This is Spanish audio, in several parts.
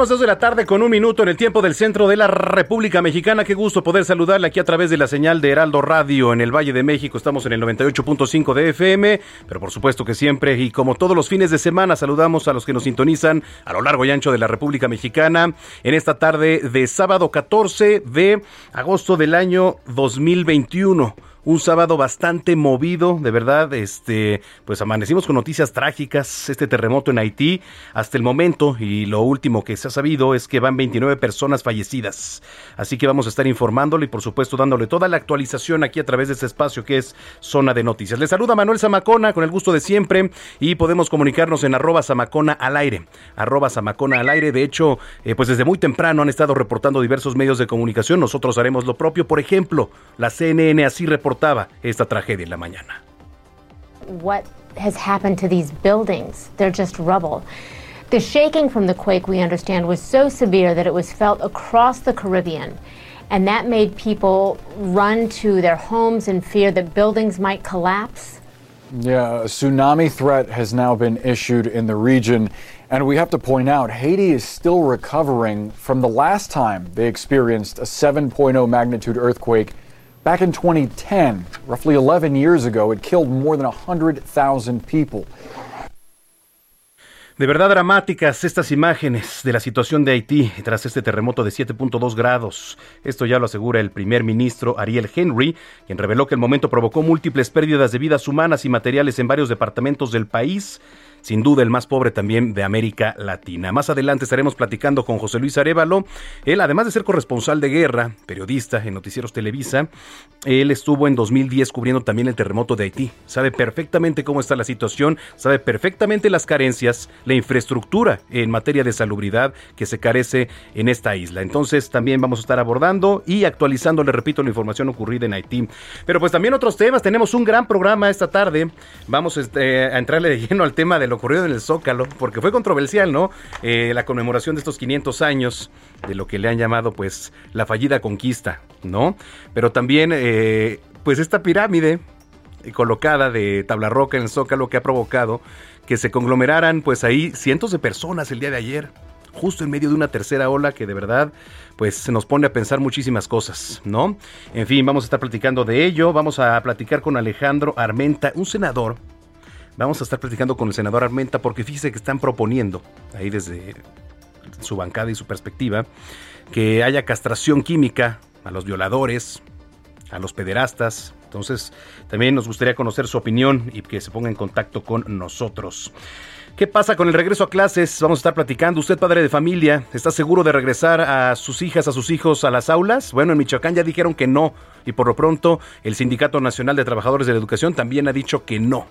Las 2 de la tarde con un minuto en el tiempo del centro de la República Mexicana. Qué gusto poder saludarle aquí a través de la señal de Heraldo Radio en el Valle de México. Estamos en el 98.5 de FM, pero por supuesto que siempre y como todos los fines de semana saludamos a los que nos sintonizan a lo largo y ancho de la República Mexicana en esta tarde de sábado 14 de agosto del año 2021 un sábado bastante movido, de verdad, este, pues amanecimos con noticias trágicas, este terremoto en Haití, hasta el momento, y lo último que se ha sabido es que van 29 personas fallecidas. Así que vamos a estar informándole y por supuesto dándole toda la actualización aquí a través de este espacio que es Zona de Noticias. Le saluda Manuel Zamacona con el gusto de siempre y podemos comunicarnos en arroba Zamacona al aire, arroba Zamacona al aire. De hecho, eh, pues desde muy temprano han estado reportando diversos medios de comunicación. Nosotros haremos lo propio. Por ejemplo, la CNN así reportó reportaba esta tragedia en la mañana. What has happened to these buildings? They're just rubble. The shaking from the quake, we understand, was so severe that it was felt across the Caribbean. And that made people run to their homes in fear that buildings might collapse. Yeah, a tsunami threat has now been issued in the region. And we have to point out, Haiti is still recovering from the last time they experienced a 7.0 magnitude earthquake Back in 2010, roughly 11 years ago, it killed more than 100,000 people. De verdad dramáticas estas imágenes de la situación de Haití tras este terremoto de 7.2 grados. Esto ya lo asegura el primer ministro Ariel Henry, quien reveló que el momento provocó múltiples pérdidas de vidas humanas y materiales en varios departamentos del país sin duda el más pobre también de América Latina. Más adelante estaremos platicando con José Luis Arevalo. Él, además de ser corresponsal de guerra, periodista en Noticieros Televisa, él estuvo en 2010 cubriendo también el terremoto de Haití. Sabe perfectamente cómo está la situación, sabe perfectamente las carencias, la infraestructura en materia de salubridad que se carece en esta isla. Entonces también vamos a estar abordando y actualizando, le repito, la información ocurrida en Haití. Pero pues también otros temas, tenemos un gran programa esta tarde. Vamos este, a entrarle de lleno al tema de lo ocurrido en el Zócalo, porque fue controversial, ¿no? Eh, la conmemoración de estos 500 años de lo que le han llamado, pues, la fallida conquista, ¿no? Pero también, eh, pues, esta pirámide eh, colocada de tabla roca en el Zócalo que ha provocado que se conglomeraran, pues, ahí cientos de personas el día de ayer justo en medio de una tercera ola que de verdad pues se nos pone a pensar muchísimas cosas, ¿no? En fin, vamos a estar platicando de ello, vamos a platicar con Alejandro Armenta, un senador Vamos a estar platicando con el senador Armenta porque fíjese que están proponiendo, ahí desde su bancada y su perspectiva, que haya castración química a los violadores, a los pederastas. Entonces, también nos gustaría conocer su opinión y que se ponga en contacto con nosotros. ¿Qué pasa con el regreso a clases? Vamos a estar platicando. Usted, padre de familia, ¿está seguro de regresar a sus hijas, a sus hijos a las aulas? Bueno, en Michoacán ya dijeron que no. Y por lo pronto, el Sindicato Nacional de Trabajadores de la Educación también ha dicho que no.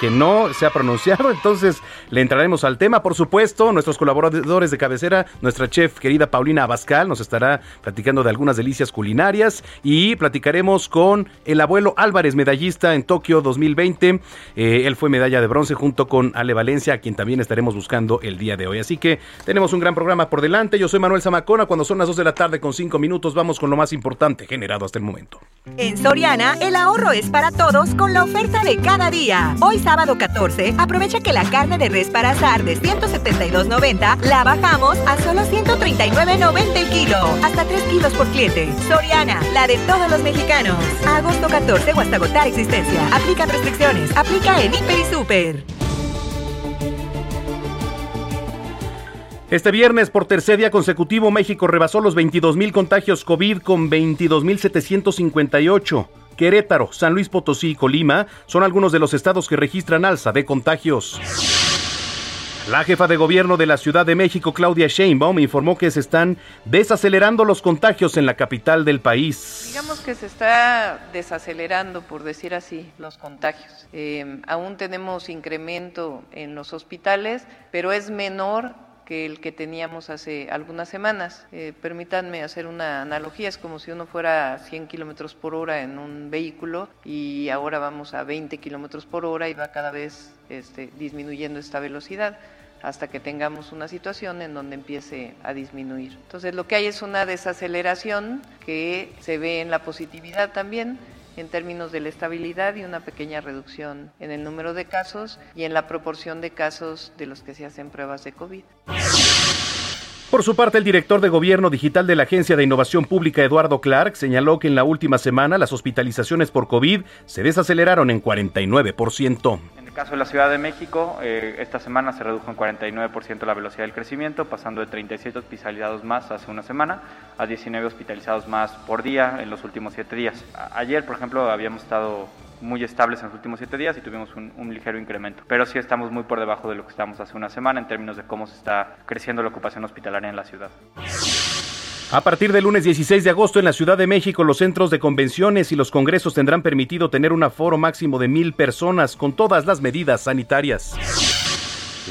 Que no se ha pronunciado, entonces le entraremos al tema. Por supuesto, nuestros colaboradores de cabecera, nuestra chef querida Paulina Abascal, nos estará platicando de algunas delicias culinarias y platicaremos con el abuelo Álvarez, medallista en Tokio 2020. Eh, él fue medalla de bronce junto con Ale Valencia, a quien también estaremos buscando el día de hoy. Así que tenemos un gran programa por delante. Yo soy Manuel Zamacona. Cuando son las 2 de la tarde con 5 minutos, vamos con lo más importante generado hasta el momento. En Soriana, el ahorro es para todos con la oferta de cada día. Hoy sábado 14, aprovecha que la carne de res para azar de 172.90 la bajamos a solo 139.90 el kilo. Hasta 3 kilos por cliente. Soriana, la de todos los mexicanos. agosto 14 o hasta agotar existencia. Aplica restricciones. Aplica en Hiper y Super. Este viernes, por tercer día consecutivo, México rebasó los 22.000 contagios COVID con 22.758. Querétaro, San Luis Potosí y Colima son algunos de los estados que registran alza de contagios. La jefa de gobierno de la Ciudad de México, Claudia Sheinbaum, informó que se están desacelerando los contagios en la capital del país. Digamos que se está desacelerando, por decir así, los contagios. Eh, aún tenemos incremento en los hospitales, pero es menor que el que teníamos hace algunas semanas. Eh, permítanme hacer una analogía, es como si uno fuera a 100 kilómetros por hora en un vehículo y ahora vamos a 20 kilómetros por hora y va cada vez este, disminuyendo esta velocidad hasta que tengamos una situación en donde empiece a disminuir. Entonces lo que hay es una desaceleración que se ve en la positividad también en términos de la estabilidad y una pequeña reducción en el número de casos y en la proporción de casos de los que se hacen pruebas de COVID. Por su parte, el director de Gobierno Digital de la Agencia de Innovación Pública, Eduardo Clark, señaló que en la última semana las hospitalizaciones por COVID se desaceleraron en 49% caso de la Ciudad de México, eh, esta semana se redujo en 49% la velocidad del crecimiento, pasando de 37 hospitalizados más hace una semana a 19 hospitalizados más por día en los últimos 7 días. ayer, por ejemplo, habíamos estado muy estables en los últimos 7 días y tuvimos un, un, ligero incremento. Pero sí estamos muy por debajo de lo que estábamos hace una semana en términos de cómo se está creciendo la ocupación hospitalaria en la ciudad. A partir del lunes 16 de agosto en la Ciudad de México, los centros de convenciones y los congresos tendrán permitido tener un aforo máximo de mil personas con todas las medidas sanitarias.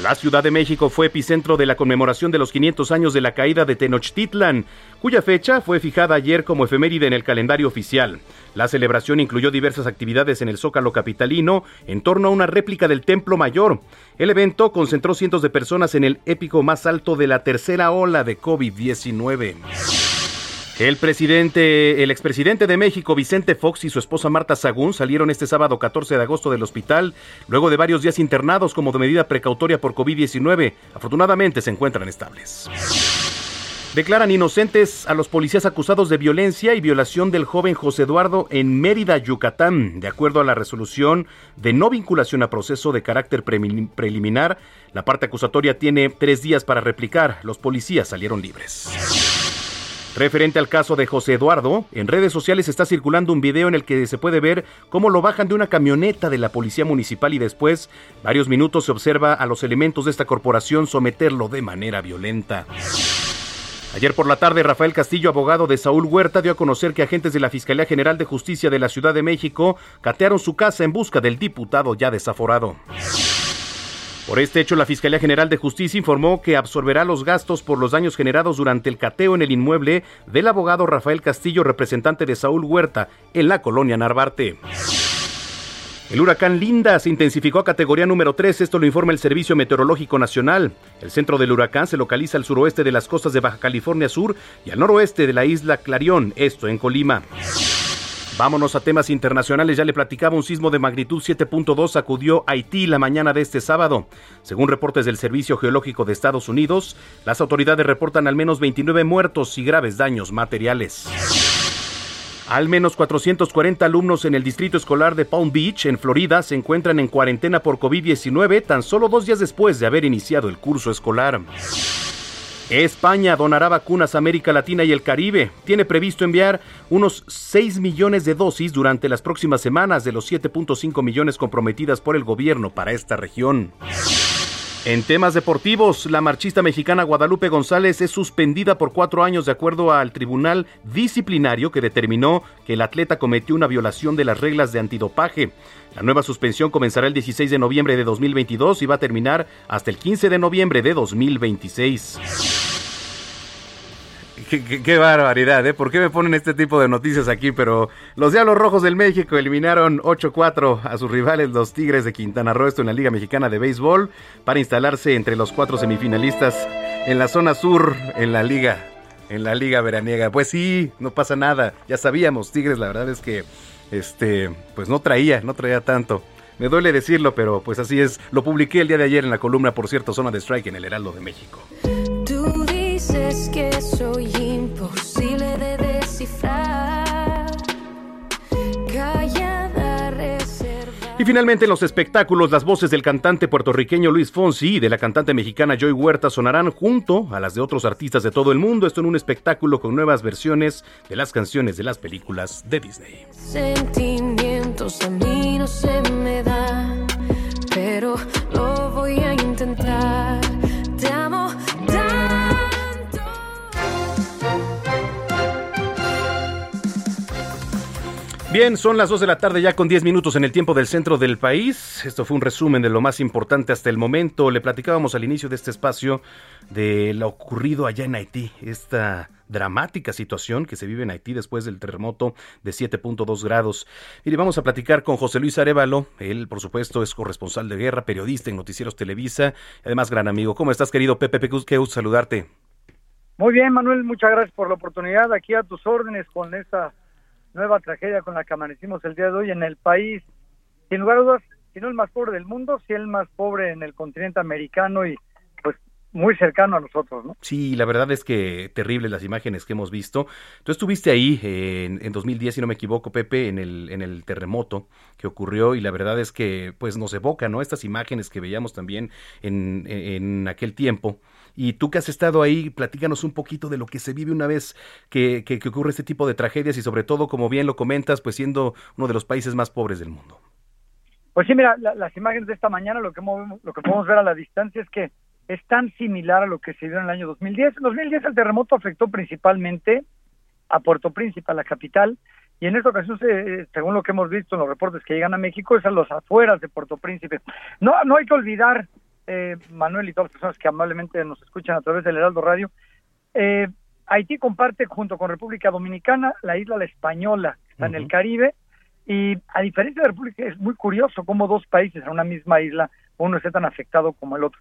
La Ciudad de México fue epicentro de la conmemoración de los 500 años de la caída de Tenochtitlan, cuya fecha fue fijada ayer como efeméride en el calendario oficial. La celebración incluyó diversas actividades en el Zócalo capitalino en torno a una réplica del Templo Mayor. El evento concentró cientos de personas en el épico más alto de la tercera ola de COVID-19. El presidente, el expresidente de México, Vicente Fox, y su esposa Marta Sagún salieron este sábado 14 de agosto del hospital luego de varios días internados como de medida precautoria por COVID-19. Afortunadamente se encuentran estables. Declaran inocentes a los policías acusados de violencia y violación del joven José Eduardo en Mérida, Yucatán. De acuerdo a la resolución de no vinculación a proceso de carácter preliminar, la parte acusatoria tiene tres días para replicar. Los policías salieron libres. Referente al caso de José Eduardo, en redes sociales está circulando un video en el que se puede ver cómo lo bajan de una camioneta de la policía municipal y después, varios minutos, se observa a los elementos de esta corporación someterlo de manera violenta. Ayer por la tarde, Rafael Castillo, abogado de Saúl Huerta, dio a conocer que agentes de la Fiscalía General de Justicia de la Ciudad de México catearon su casa en busca del diputado ya desaforado. Por este hecho, la Fiscalía General de Justicia informó que absorberá los gastos por los daños generados durante el cateo en el inmueble del abogado Rafael Castillo, representante de Saúl Huerta, en la colonia Narvarte. El huracán Linda se intensificó a categoría número 3, esto lo informa el Servicio Meteorológico Nacional. El centro del huracán se localiza al suroeste de las costas de Baja California Sur y al noroeste de la isla Clarión, esto en Colima. Vámonos a temas internacionales. Ya le platicaba un sismo de magnitud 7.2 sacudió Haití la mañana de este sábado. Según reportes del Servicio Geológico de Estados Unidos, las autoridades reportan al menos 29 muertos y graves daños materiales. Al menos 440 alumnos en el distrito escolar de Palm Beach, en Florida, se encuentran en cuarentena por COVID-19 tan solo dos días después de haber iniciado el curso escolar. España donará vacunas a América Latina y el Caribe. Tiene previsto enviar unos 6 millones de dosis durante las próximas semanas de los 7.5 millones comprometidas por el gobierno para esta región. En temas deportivos, la marchista mexicana Guadalupe González es suspendida por cuatro años de acuerdo al tribunal disciplinario que determinó que el atleta cometió una violación de las reglas de antidopaje. La nueva suspensión comenzará el 16 de noviembre de 2022 y va a terminar hasta el 15 de noviembre de 2026. Qué, barbaridad, ¿eh? ¿Por qué me ponen este tipo de noticias aquí? Pero los Diablos Rojos del México eliminaron 8-4 a sus rivales, los Tigres de Quintana Roo, esto en la Liga Mexicana de Béisbol, para instalarse entre los cuatro semifinalistas en la zona sur, en la Liga, en la Liga Veraniega. Pues sí, no pasa nada, ya sabíamos, Tigres, la verdad es que, este, pues no traía, no traía tanto. Me duele decirlo, pero pues así es. Lo publiqué el día de ayer en la columna, por cierto, Zona de Strike en el Heraldo de México que soy finalmente en los espectáculos, las voces del cantante puertorriqueño Luis Fonsi y de la cantante mexicana Joy Huerta sonarán junto a las de otros artistas de todo el mundo. Esto en un espectáculo con nuevas versiones de las canciones de las películas de Disney. Sentimientos a mí no se me dan, pero lo voy a intentar. Bien, son las 2 de la tarde ya con 10 minutos en el tiempo del centro del país. Esto fue un resumen de lo más importante hasta el momento. Le platicábamos al inicio de este espacio de lo ocurrido allá en Haití, esta dramática situación que se vive en Haití después del terremoto de 7.2 grados. Mire, vamos a platicar con José Luis Arevalo. Él, por supuesto, es corresponsal de guerra, periodista en Noticieros Televisa, además gran amigo. ¿Cómo estás, querido Pepe? Qué gusto saludarte. Muy bien, Manuel, muchas gracias por la oportunidad. Aquí a tus órdenes con esta nueva tragedia con la que amanecimos el día de hoy en el país, sin lugar a dudas, si no el más pobre del mundo, si el más pobre en el continente americano y pues muy cercano a nosotros, ¿no? Sí, la verdad es que terribles las imágenes que hemos visto. Tú estuviste ahí en, en, 2010, si no me equivoco, Pepe, en el, en el terremoto que ocurrió y la verdad es que pues nos evoca, ¿no? Estas imágenes que veíamos también en, en aquel tiempo y tú que has estado ahí, platícanos un poquito de lo que se vive una vez que, que, ocurre este tipo de tragedias y sobre todo, como bien lo comentas, pues siendo uno de los países más pobres del mundo. Pues sí, mira, las imágenes de esta mañana, lo que, lo que podemos ver a la distancia es que es tan similar a lo que se vio en el año 2010. En 2010 el terremoto afectó principalmente a Puerto Príncipe, a la capital, y en esta ocasión, según lo que hemos visto en los reportes que llegan a México, es a los afueras de Puerto Príncipe. No, no hay que olvidar eh, Manuel y todas las personas que amablemente nos escuchan a través del Heraldo Radio, eh, Haití comparte junto con República Dominicana la isla La Española, está en el Caribe, y a diferencia de República es muy curioso cómo dos países en una misma isla, uno esté tan afectado como el otro.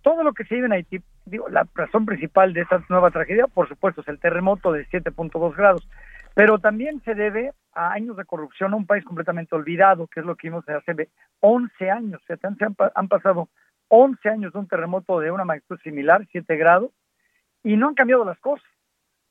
Todo lo que se vive en Haití, digo, la razón principal de esta nueva tragedia, por supuesto, es el terremoto de 7.2 grados, pero también se debe a años de corrupción a un país completamente olvidado, que es lo que vimos hace 11 años, o sea, han, han pasado 11 años de un terremoto de una magnitud similar, 7 grados, y no han cambiado las cosas.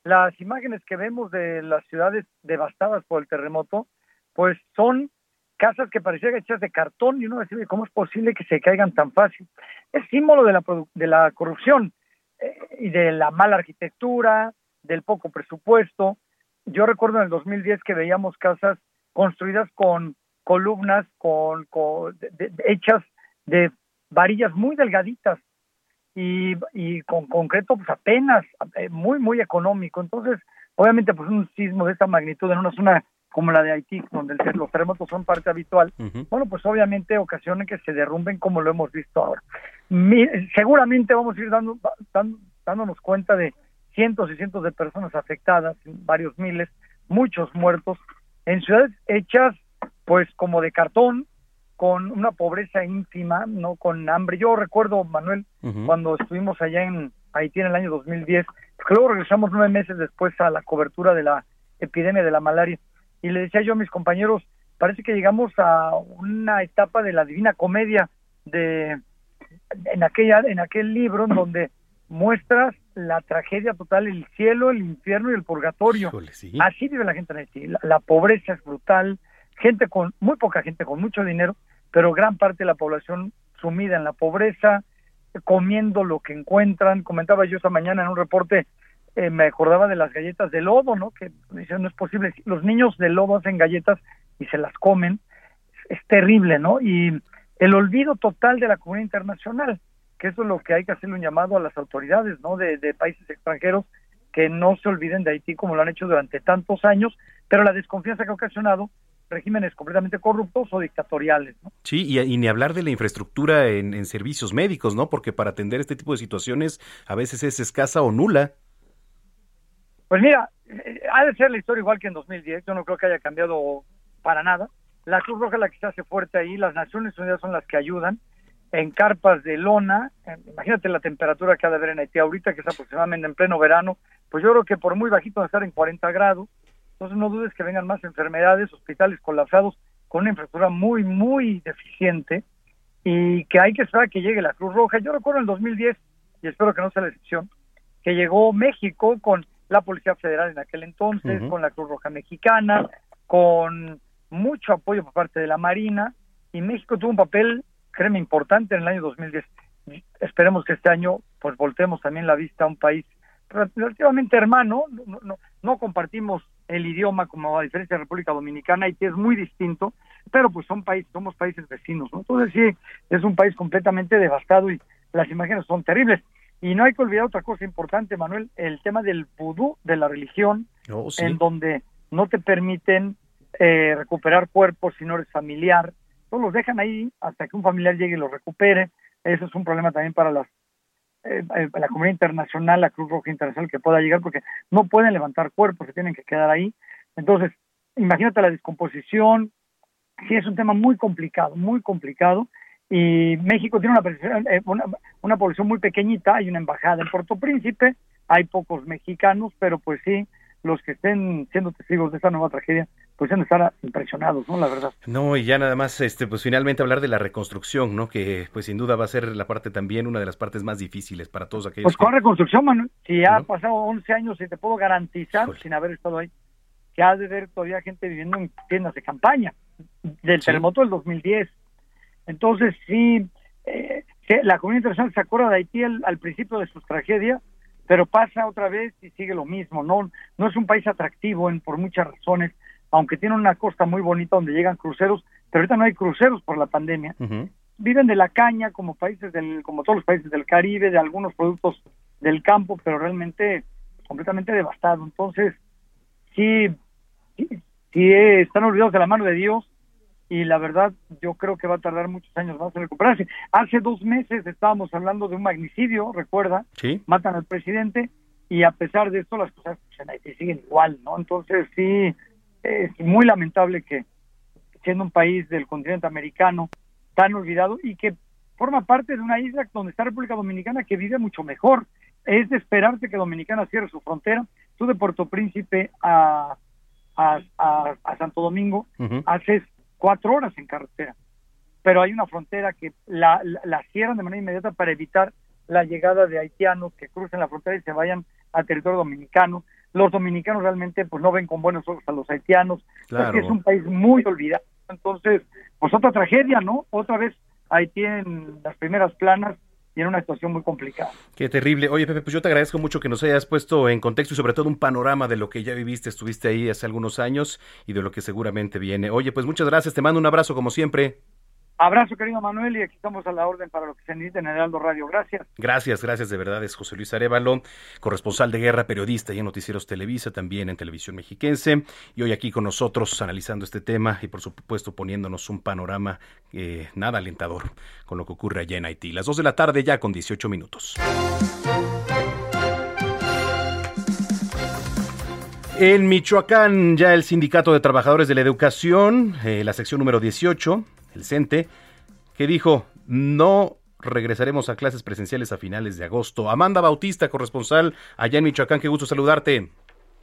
Las imágenes que vemos de las ciudades devastadas por el terremoto, pues son casas que parecían hechas de cartón y uno decide cómo es posible que se caigan tan fácil. Es símbolo de la, de la corrupción eh, y de la mala arquitectura, del poco presupuesto. Yo recuerdo en el 2010 que veíamos casas construidas con columnas, con, hechas de varillas muy delgaditas y, y con concreto pues apenas eh, muy muy económico. Entonces obviamente pues un sismo de esta magnitud en una zona como la de Haití donde los terremotos son parte habitual bueno pues obviamente ocasionan que se derrumben como lo hemos visto ahora. Seguramente vamos a ir dando, dándonos cuenta de cientos y cientos de personas afectadas varios miles muchos muertos en ciudades hechas pues como de cartón con una pobreza ínfima, no con hambre. Yo recuerdo, Manuel, cuando estuvimos allá en Haití en el año 2010, porque luego regresamos nueve meses después a la cobertura de la epidemia de la malaria, y le decía yo a mis compañeros, parece que llegamos a una etapa de la divina comedia de en aquella en aquel libro en donde muestras la tragedia total, el cielo, el infierno y el purgatorio. Así vive la gente en Haití. la pobreza es brutal, gente con, muy poca gente con mucho dinero, pero gran parte de la población sumida en la pobreza, comiendo lo que encuentran. Comentaba yo esta mañana en un reporte, eh, me acordaba de las galletas de lodo, ¿no? Que dicen, no es posible, los niños de lodo hacen galletas y se las comen, es, terrible, ¿no? Y el olvido total de la comunidad internacional. que eso es lo que hay que hacerle un llamado a las autoridades, ¿no? De, de países extranjeros que no se olviden de Haití como lo han hecho durante tantos años, pero la desconfianza que ha ocasionado regímenes completamente corruptos o dictatoriales. ¿no? Sí, y, ni hablar de la infraestructura en, en, servicios médicos, ¿no? Porque para atender este tipo de situaciones a veces es escasa o nula. Pues mira, eh, ha de ser la historia igual que en 2010, yo no creo que haya cambiado para nada. La Cruz Roja es la que se hace fuerte ahí, las Naciones Unidas son las que ayudan en carpas de lona, imagínate la temperatura que ha de haber en Haití ahorita, que es aproximadamente en pleno verano, pues yo creo que por muy bajito de estar en 40 grados, entonces no dudes que vengan más enfermedades, hospitales colapsados con una infraestructura muy, muy deficiente y que hay que esperar que llegue la Cruz Roja. Yo recuerdo en el 2010, y espero que no sea la excepción, que llegó México con la Policía Federal en aquel entonces, con la Cruz Roja Mexicana, con mucho apoyo por parte de la Marina, y México tuvo un papel, créeme, importante en el año 2010. Esperemos que este año pues voltemos también la vista a un país relativamente hermano, no, no, no compartimos el idioma como a diferencia de República Dominicana, Haití es muy distinto, pero pues son países, somos países vecinos, ¿no? Entonces sí, es un país completamente devastado y las imágenes son terribles. Y no hay que olvidar otra cosa importante, Manuel, el tema del vudú, de la religión, Oh, sí. en donde no te permiten eh, recuperar cuerpos si no eres familiar, todos los dejan ahí hasta que un familiar llegue y los recupere. Eso es un problema también para las eh, eh, la comunidad internacional, la Cruz Roja Internacional que pueda llegar, porque no pueden levantar cuerpos, se tienen que quedar ahí. Entonces, imagínate la descomposición, sí es un tema muy complicado, muy complicado, y México tiene una, eh, una, una población muy pequeñita, hay una embajada en Puerto Príncipe, hay pocos mexicanos, pero pues sí, los que estén siendo testigos de esta nueva tragedia, pues han de estar impresionados, ¿no? La verdad. No, y ya nada más, este, pues finalmente hablar de la reconstrucción, ¿no? Que pues sin duda va a ser la parte también, una de las partes más difíciles para todos aquellos. Pues con que... reconstrucción, Manuel, si ha ¿No? pasado 11 años y te puedo garantizar, sin haber estado ahí, que ha de ver todavía gente viviendo en tiendas de campaña del sí. terremoto del 2010. Entonces, sí, eh, la comunidad internacional se acuerda de Haití al, al principio de sus tragedias, pero pasa otra vez y sigue lo mismo. No, no es un país atractivo en, por muchas razones, aunque tiene una costa muy bonita donde llegan cruceros, pero ahorita no hay cruceros por la pandemia. Uh -huh. Viven de la caña como países del, como todos los países del Caribe, de algunos productos del campo, pero realmente completamente devastado. Entonces, sí, sí, sí están olvidados de la mano de Dios y la verdad yo creo que va a tardar muchos años más en recuperarse. Hace dos meses estábamos hablando de un magnicidio, recuerda, ¿Sí? matan al presidente y a pesar de esto las cosas pues, siguen igual, ¿no? Entonces sí, es muy lamentable que siendo un país del continente americano tan olvidado y que forma parte de una isla donde está República Dominicana que vive mucho mejor. Es de esperarse que Dominicana cierre su frontera. Tú de Puerto Príncipe a, a, a, a Santo Domingo uh -huh. haces cuatro horas en carretera, pero hay una frontera que la, la, la, cierran de manera inmediata para evitar la llegada de haitianos que crucen la frontera y se vayan a territorio dominicano. Los dominicanos realmente pues no ven con buenos ojos a los haitianos, claro. porque es un país muy olvidado. Entonces, pues otra tragedia, ¿no? Otra vez Haití en las primeras planas y en una situación muy complicada. Qué terrible. Oye, Pepe, pues yo te agradezco mucho que nos hayas puesto en contexto y sobre todo un panorama de lo que ya viviste, estuviste ahí hace algunos años y de lo que seguramente viene. Oye, pues muchas gracias, te mando un abrazo como siempre. Abrazo, querido Manuel, y aquí estamos a la orden para lo que se necesite en Heraldo Radio. Gracias. Gracias, gracias de verdad. Es José Luis Arevalo, corresponsal de guerra, periodista y en Noticieros Televisa, también en Televisión Mexiquense. Y hoy aquí con nosotros analizando este tema y, por supuesto, poniéndonos un panorama eh, nada alentador con lo que ocurre allá en Haití. Las dos de la tarde ya con 18 minutos. En Michoacán, ya el Sindicato de Trabajadores de la Educación, eh, la sección número 18, el CENTE, que dijo no regresaremos a clases presenciales a finales de agosto. Amanda Bautista, corresponsal allá en Michoacán, qué gusto saludarte.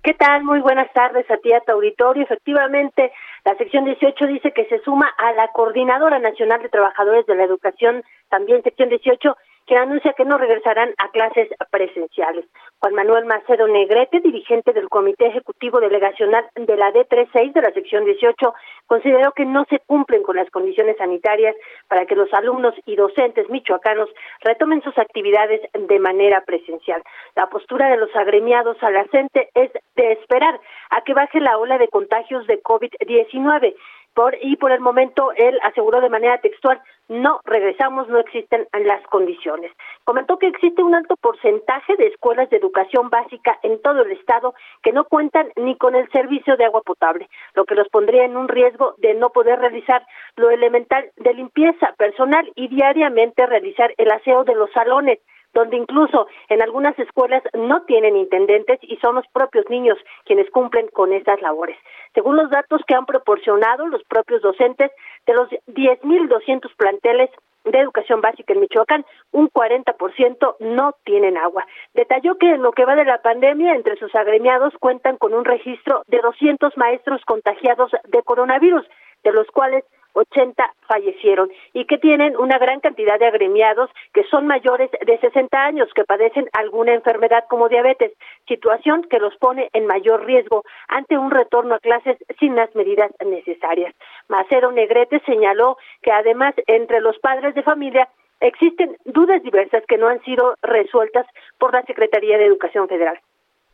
¿Qué tal? Muy buenas tardes a ti, a tu auditorio. Efectivamente, la sección 18 dice que se suma a la Coordinadora Nacional de Trabajadores de la Educación, también sección 18, que anuncia que no regresarán a clases presenciales. Juan Manuel Macedo Negrete, dirigente del Comité Ejecutivo Delegacional de la D36 de la sección 18, consideró que no se cumplen con las condiciones sanitarias para que los alumnos y docentes michoacanos retomen sus actividades de manera presencial. La postura de los agremiados a la CENTE es de esperar a que baje la ola de contagios de COVID-19 por, y por el momento él aseguró de manera textual no regresamos, no existen las condiciones. Comentó que existe un alto porcentaje de escuelas de educación básica en todo el estado que no cuentan ni con el servicio de agua potable, lo que los pondría en un riesgo de no poder realizar lo elemental de limpieza personal y diariamente realizar el aseo de los salones donde incluso en algunas escuelas no tienen intendentes y son los propios niños quienes cumplen con estas labores. Según los datos que han proporcionado los propios docentes, de los 10.200 planteles de educación básica en Michoacán, un 40% no tienen agua. Detalló que en lo que va de la pandemia, entre sus agremiados cuentan con un registro de 200 maestros contagiados de coronavirus, de los cuales 80 fallecieron y que tienen una gran cantidad de agremiados que son mayores de 60 años que padecen alguna enfermedad como diabetes, situación que los pone en mayor riesgo ante un retorno a clases sin las medidas necesarias. Macero Negrete señaló que además entre los padres de familia existen dudas diversas que no han sido resueltas por la Secretaría de Educación Federal.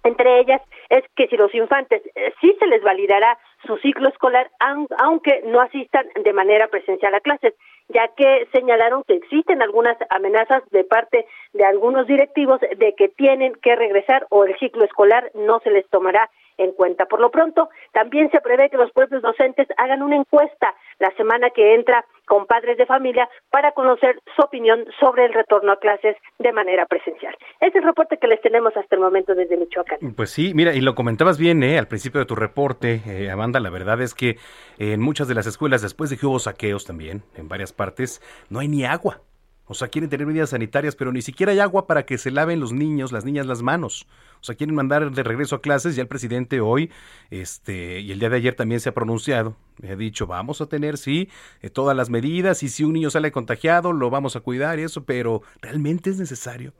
Entre ellas es que si los infantes eh, sí se les validará su ciclo escolar, aunque no asistan de manera presencial a clases, ya que señalaron que existen algunas amenazas de parte de algunos directivos de que tienen que regresar o el ciclo escolar no se les tomará en cuenta. Por lo pronto, también se prevé que los propios docentes hagan una encuesta la semana que entra con padres de familia para conocer su opinión sobre el retorno a clases de manera presencial. Ese es el reporte que les tenemos hasta el momento desde Michoacán. Pues sí, mira, y lo comentabas bien ¿eh? al principio de tu reporte, eh, Amanda, la verdad es que en muchas de las escuelas, después de que hubo saqueos también, en varias partes, no hay ni agua. O sea, quieren tener medidas sanitarias, pero ni siquiera hay agua para que se laven los niños, las niñas las manos. O sea, quieren mandar de regreso a clases. Ya el presidente hoy, este, y el día de ayer también se ha pronunciado. Ha dicho, vamos a tener, sí, eh, todas las medidas, y si un niño sale contagiado, lo vamos a cuidar y eso, pero ¿realmente es necesario?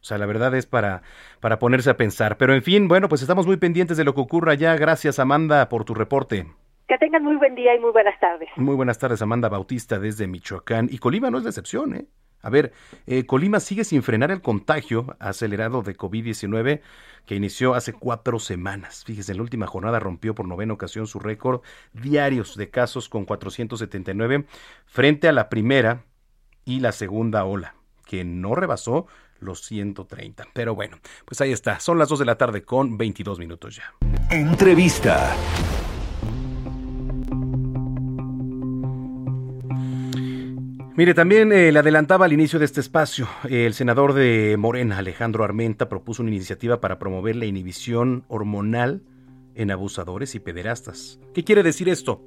O sea, la verdad es para, para ponerse a pensar. Pero en fin, bueno, pues estamos muy pendientes de lo que ocurra ya. Gracias, Amanda, por tu reporte. Que tengan muy buen día y muy buenas tardes. Muy buenas tardes, Amanda Bautista desde Michoacán. Y Colima no es la excepción, ¿eh? A ver, eh, Colima sigue sin frenar el contagio acelerado de COVID-19 que inició hace cuatro semanas. Fíjese, en la última jornada rompió por novena ocasión su récord diarios de casos con 479 frente a la primera y la segunda ola, que no rebasó los 130. Pero bueno, pues ahí está. Son las 2 de la tarde con 22 minutos ya. Entrevista. Mire, también eh, le adelantaba al inicio de este espacio, el senador de Morena, Alejandro Armenta, propuso una iniciativa para promover la inhibición hormonal en abusadores y pederastas. ¿Qué quiere decir esto?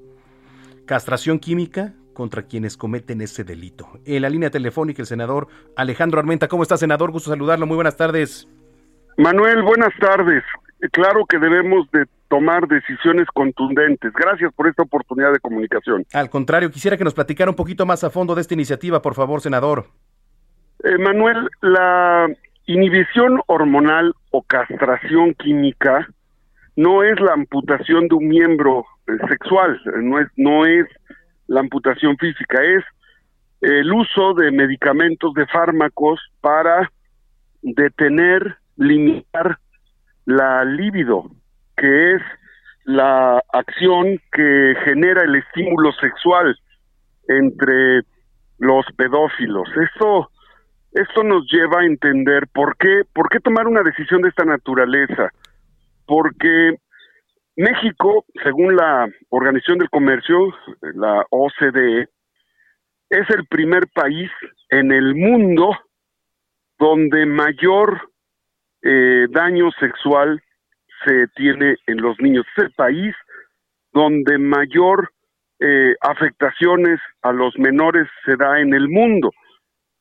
Castración química contra quienes cometen ese delito. En la línea telefónica, el senador Alejandro Armenta. ¿Cómo está, senador? Gusto saludarlo. Muy buenas tardes. Manuel, buenas tardes. Claro que debemos de tomar decisiones contundentes. Gracias por esta oportunidad de comunicación. Al contrario, quisiera que nos platicara un poquito más a fondo de esta iniciativa, por favor, senador. Eh, Manuel, la inhibición hormonal o castración química no es la amputación de un miembro eh, sexual, no es, no es la amputación física, es el uso de medicamentos, de fármacos para detener, limitar la libido, que es la acción que genera el estímulo sexual entre los pedófilos. Esto, nos lleva a entender por qué, por qué tomar una decisión de esta naturaleza. Porque México, según la Organización del Comercio, la OCDE, es el primer país en el mundo donde mayor eh, daño sexual se tiene en los niños. Es el país donde mayor eh, afectaciones a los menores se da en el mundo.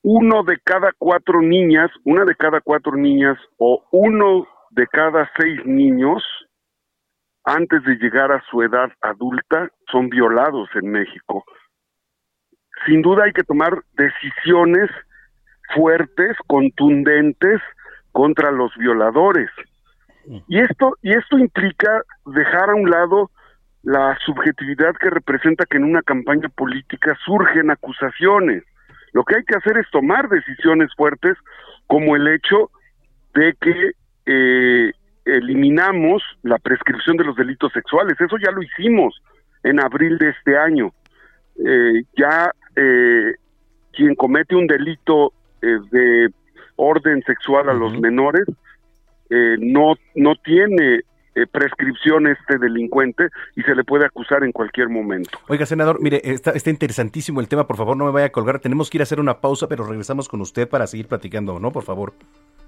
Uno de cada cuatro niñas, una de cada cuatro niñas o uno de cada seis niños, antes de llegar a su edad adulta, son violados en México. Sin duda hay que tomar decisiones fuertes, contundentes contra los violadores. Y esto, y esto implica dejar a un lado la subjetividad que representa que en una campaña política surgen acusaciones. Lo que hay que hacer es tomar decisiones fuertes, como el hecho de que eh, eliminamos la prescripción de los delitos sexuales. Eso ya lo hicimos en abril de este año. Eh, ya eh, quien comete un delito eh, de orden sexual a los menores eh, no no tiene eh, prescripción este delincuente y se le puede acusar en cualquier momento. Oiga, senador, mire, está, está interesantísimo el tema, por favor no me vaya a colgar, tenemos que ir a hacer una pausa, pero regresamos con usted para seguir platicando, ¿no? Por favor.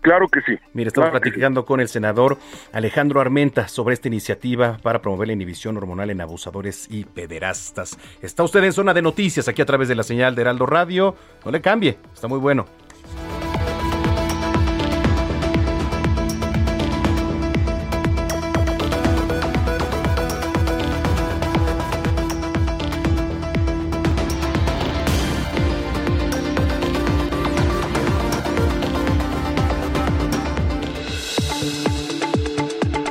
Claro que sí. Mire, estamos Claro platicando con el senador Alejandro Armenta sobre esta iniciativa para promover la inhibición hormonal en abusadores y pederastas. Está usted en zona de noticias aquí a través de la señal de Heraldo Radio. No le cambie, está muy bueno.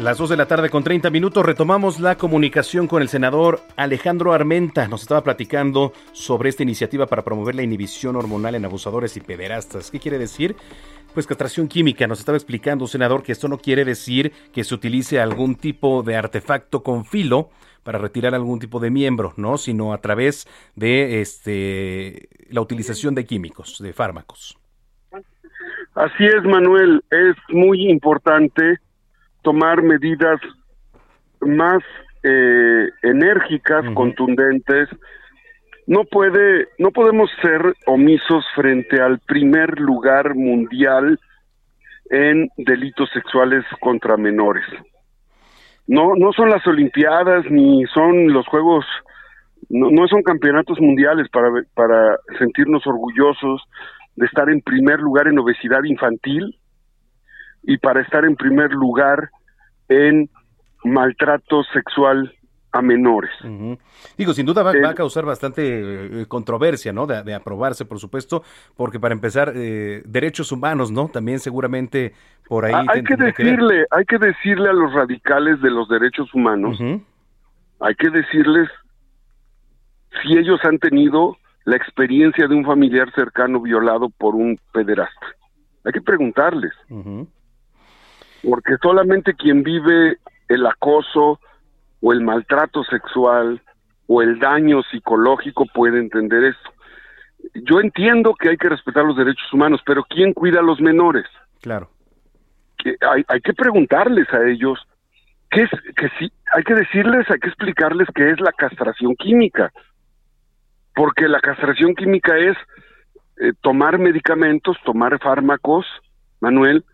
Las 2 de la tarde con 30 minutos retomamos la comunicación con el senador Alejandro Armenta. Nos estaba platicando sobre esta iniciativa para promover la inhibición hormonal en abusadores y pederastas. ¿Qué quiere decir? Pues castración química. Nos estaba explicando, senador, que esto no quiere decir que se utilice algún tipo de artefacto con filo para retirar algún tipo de miembro, ¿no? Sino a través de este la utilización de químicos, de fármacos. Así es, Manuel. Es muy importante tomar medidas más eh, enérgicas, contundentes. No puede, no podemos ser omisos frente al primer lugar mundial en delitos sexuales contra menores. No, no son las Olimpiadas ni son los Juegos, no, no son campeonatos mundiales para, para sentirnos orgullosos de estar en primer lugar en obesidad infantil y para estar en primer lugar en maltrato sexual a menores. Digo, sin duda va, va a causar bastante eh, controversia, ¿no? De, de aprobarse, por supuesto, porque para empezar, eh, derechos humanos, ¿no? También seguramente por ahí. Ah, hay que decirle, hay que decirle a los radicales de los derechos humanos, hay que decirles si ellos han tenido la experiencia de un familiar cercano violado por un pederasta. Hay que preguntarles. Porque solamente quien vive el acoso o el maltrato sexual o el daño psicológico puede entender esto. Yo entiendo que hay que respetar los derechos humanos, pero ¿quién cuida a los menores? Claro. que hay, hay que preguntarles a ellos qué es que sí hay que decirles hay que explicarles qué es la castración química porque la castración química es eh, tomar medicamentos tomar fármacos Manuel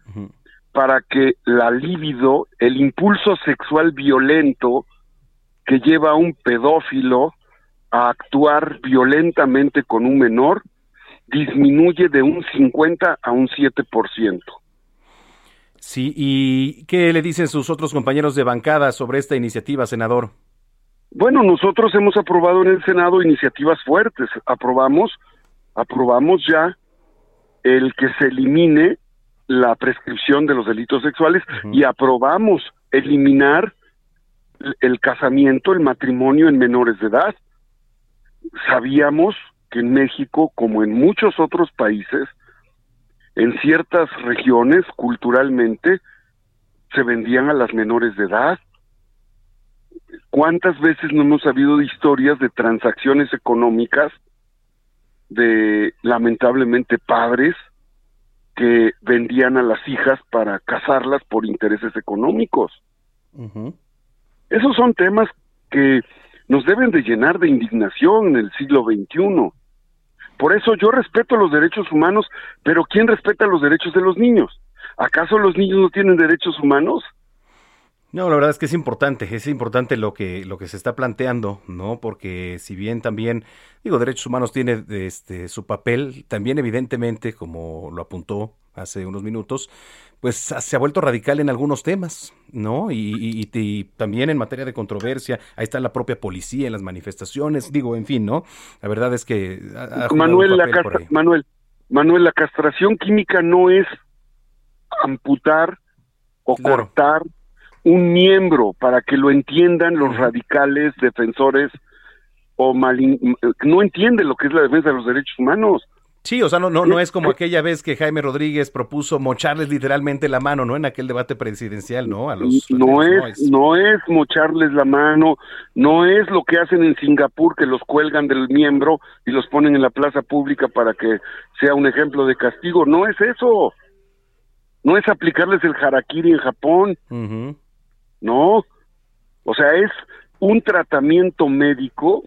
para que la libido el impulso sexual violento que lleva a un pedófilo a actuar violentamente con un menor disminuye de un 50 a un 7%. Sí, ¿y qué le dicen sus otros compañeros de bancada sobre esta iniciativa, senador? Bueno, nosotros hemos aprobado en el Senado iniciativas fuertes. Aprobamos, aprobamos ya el que se elimine la prescripción de los delitos sexuales y aprobamos eliminar el- el casamiento, el matrimonio en menores de edad. Sabíamos que en México, como en muchos otros países, en ciertas regiones culturalmente se vendían a las menores de edad. ¿Cuántas veces no hemos sabido de historias de transacciones económicas de lamentablemente padres que vendían a las hijas para casarlas por intereses económicos? Esos son temas que nos deben de llenar de indignación en el siglo XXI. Por eso yo respeto los derechos humanos, pero ¿quién respeta los derechos de los niños? ¿Acaso los niños no tienen derechos humanos? No, la verdad es que es importante, es importante lo que lo que se está planteando, ¿no? Porque si bien también digo derechos humanos tiene este su papel, también evidentemente como lo apuntó hace unos minutos, pues se ha vuelto radical en algunos temas, ¿no? Y, y- y- también en materia de controversia, ahí está la propia policía en las manifestaciones, digo, en fin, ¿no? La verdad es que ha- ha Manuel, la castra-. Manuel, Manuel, la castración química no es amputar o cortar un miembro para que lo entiendan los radicales defensores o mal, no entienden lo que es la defensa de los derechos humanos. Sí, o sea, no, no, no es como aquella vez que Jaime Rodríguez propuso mocharles literalmente la mano, ¿no? En aquel debate presidencial, ¿no? A los, no, es, no es mocharles la mano, no es lo que hacen en Singapur, que los cuelgan del miembro y los ponen en la plaza pública para que sea un ejemplo de castigo, no es eso. No es aplicarles el harakiri en Japón. No. O sea, es un tratamiento médico,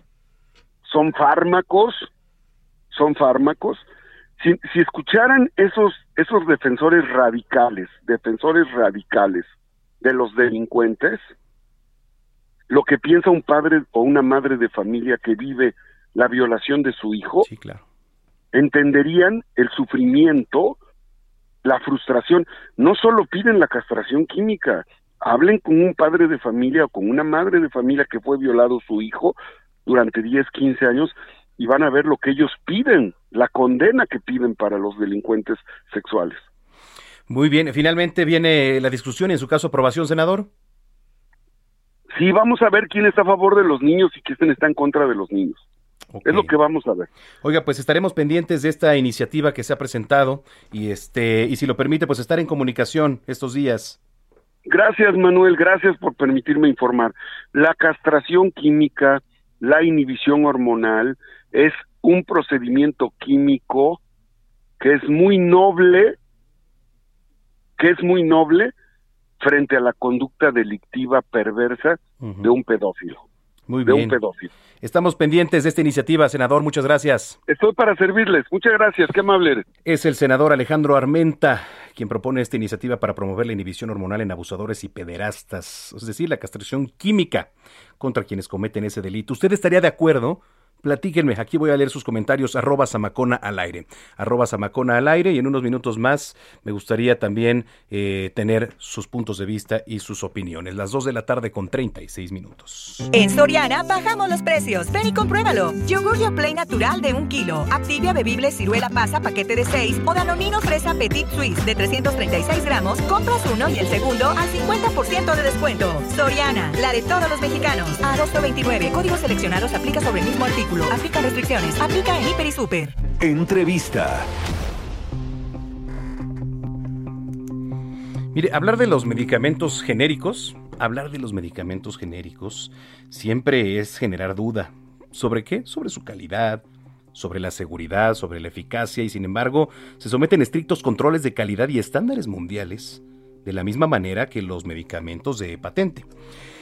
son fármacos, son fármacos. Si, si escucharan esos, esos defensores radicales, defensores radicales de los delincuentes, lo que piensa un padre o una madre de familia que vive la violación de su hijo, sí, claro. entenderían el sufrimiento, la frustración. No solo piden la castración química, hablen con un padre de familia o con una madre de familia que fue violado su hijo durante 10, 15 años y van a ver lo que ellos piden, la condena que piden para los delincuentes sexuales. Muy bien, finalmente viene la discusión y en su caso aprobación, senador. Sí, vamos a ver quién está a favor de los niños y quién está en contra de los niños. Okay. Es lo que vamos a ver. Oiga, pues estaremos pendientes de esta iniciativa que se ha presentado y este y si lo permite, pues estar en comunicación estos días. Gracias, Manuel, gracias por permitirme informar. La castración química, la inhibición hormonal, es un procedimiento químico que es muy noble, que es muy noble frente a la conducta delictiva perversa uh -huh. de un pedófilo. Muy de bien. un pedófilo. Estamos pendientes de esta iniciativa, senador. Muchas gracias. Estoy para servirles. Muchas gracias. Qué amable. Es el senador Alejandro Armenta quien propone esta iniciativa para promover la inhibición hormonal en abusadores y pederastas, es decir, la castración química contra quienes cometen ese delito. ¿Usted estaría de acuerdo? Platíquenme, aquí voy a leer sus comentarios, arroba Samacona al aire, arroba Samacona al aire y en unos minutos más me gustaría también eh, tener sus puntos de vista y sus opiniones. Las 2 de la tarde con 36 minutos. En Soriana bajamos los precios, ven y compruébalo. Yogur Play natural de un kilo, Activia bebible ciruela pasa paquete de 6 o Danonino fresa Petit Suisse de 336 gramos, compras uno y el segundo al 50% de descuento. Soriana, la de todos los mexicanos. Agosto 29, códigos seleccionados aplica sobre el mismo artículo. Aplica restricciones. Aplica en Hiper y Super. Entrevista. Mire, hablar de los medicamentos genéricos, hablar de los medicamentos genéricos siempre es generar duda. ¿Sobre qué? Sobre su calidad, sobre la seguridad, sobre la eficacia y sin embargo se someten estrictos controles de calidad y estándares mundiales, de la misma manera que los medicamentos de patente.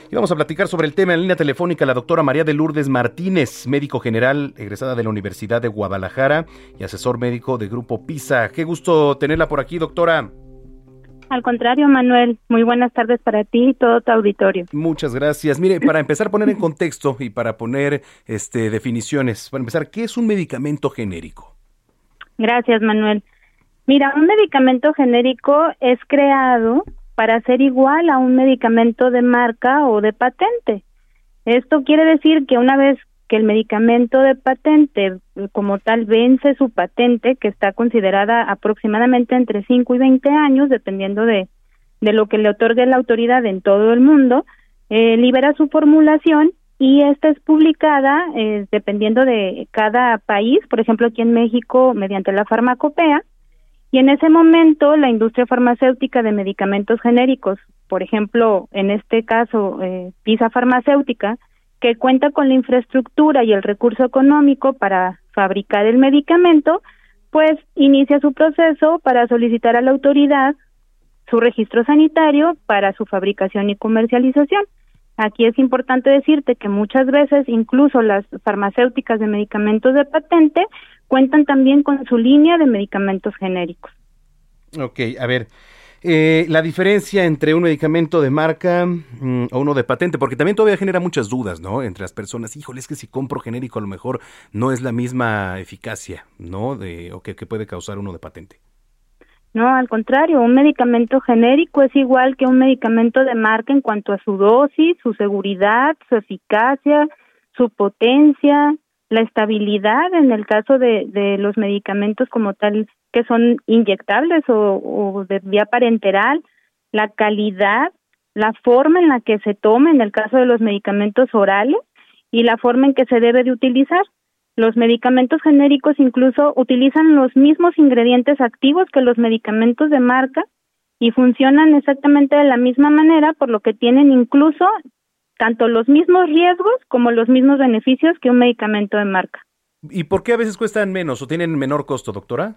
Y vamos a platicar sobre el tema en línea telefónica la doctora María de Lourdes Martínez, médico general egresada de la Universidad de Guadalajara y asesor médico de Grupo PISA. Qué gusto tenerla por aquí, doctora. Al contrario, Manuel, muy buenas tardes para ti y todo tu auditorio. Muchas gracias. Mire, para empezar a poner en contexto y para poner este definiciones, para empezar, ¿qué es un medicamento genérico? Gracias, Manuel. Mira, un medicamento genérico es creado para ser igual a un medicamento de marca o de patente. Esto quiere decir que una vez que el medicamento de patente como tal vence su patente, que está considerada aproximadamente entre 5 y 20 años, dependiendo de, de lo que le otorgue la autoridad en todo el mundo, eh, libera su formulación y esta es publicada eh, dependiendo de cada país, por ejemplo aquí en México mediante la farmacopea, y en ese momento la industria farmacéutica de medicamentos genéricos, por ejemplo, en este caso eh, PISA Farmacéutica, que cuenta con la infraestructura y el recurso económico para fabricar el medicamento, pues inicia su proceso para solicitar a la autoridad su registro sanitario para su fabricación y comercialización. Aquí es importante decirte que muchas veces incluso las farmacéuticas de medicamentos de patente cuentan también con su línea de medicamentos genéricos. Ok, a ver, eh, la diferencia entre un medicamento de marca mm, o uno de patente, porque también todavía genera muchas dudas, ¿no? Entre las personas, híjole, es que si compro genérico a lo mejor no es la misma eficacia, ¿no? De, o que, que puede causar uno de patente. No, al contrario, un medicamento genérico es igual que un medicamento de marca en cuanto a su dosis, su seguridad, su eficacia, su potencia, la estabilidad en el caso de, de los medicamentos como tal que son inyectables o, o de vía parenteral, la calidad, la forma en la que se toma en el caso de los medicamentos orales y la forma en que se debe de utilizar. Los medicamentos genéricos incluso utilizan los mismos ingredientes activos que los medicamentos de marca y funcionan exactamente de la misma manera, por lo que tienen incluso tanto los mismos riesgos como los mismos beneficios que un medicamento de marca. ¿Y por qué a veces cuestan menos o tienen menor costo, doctora?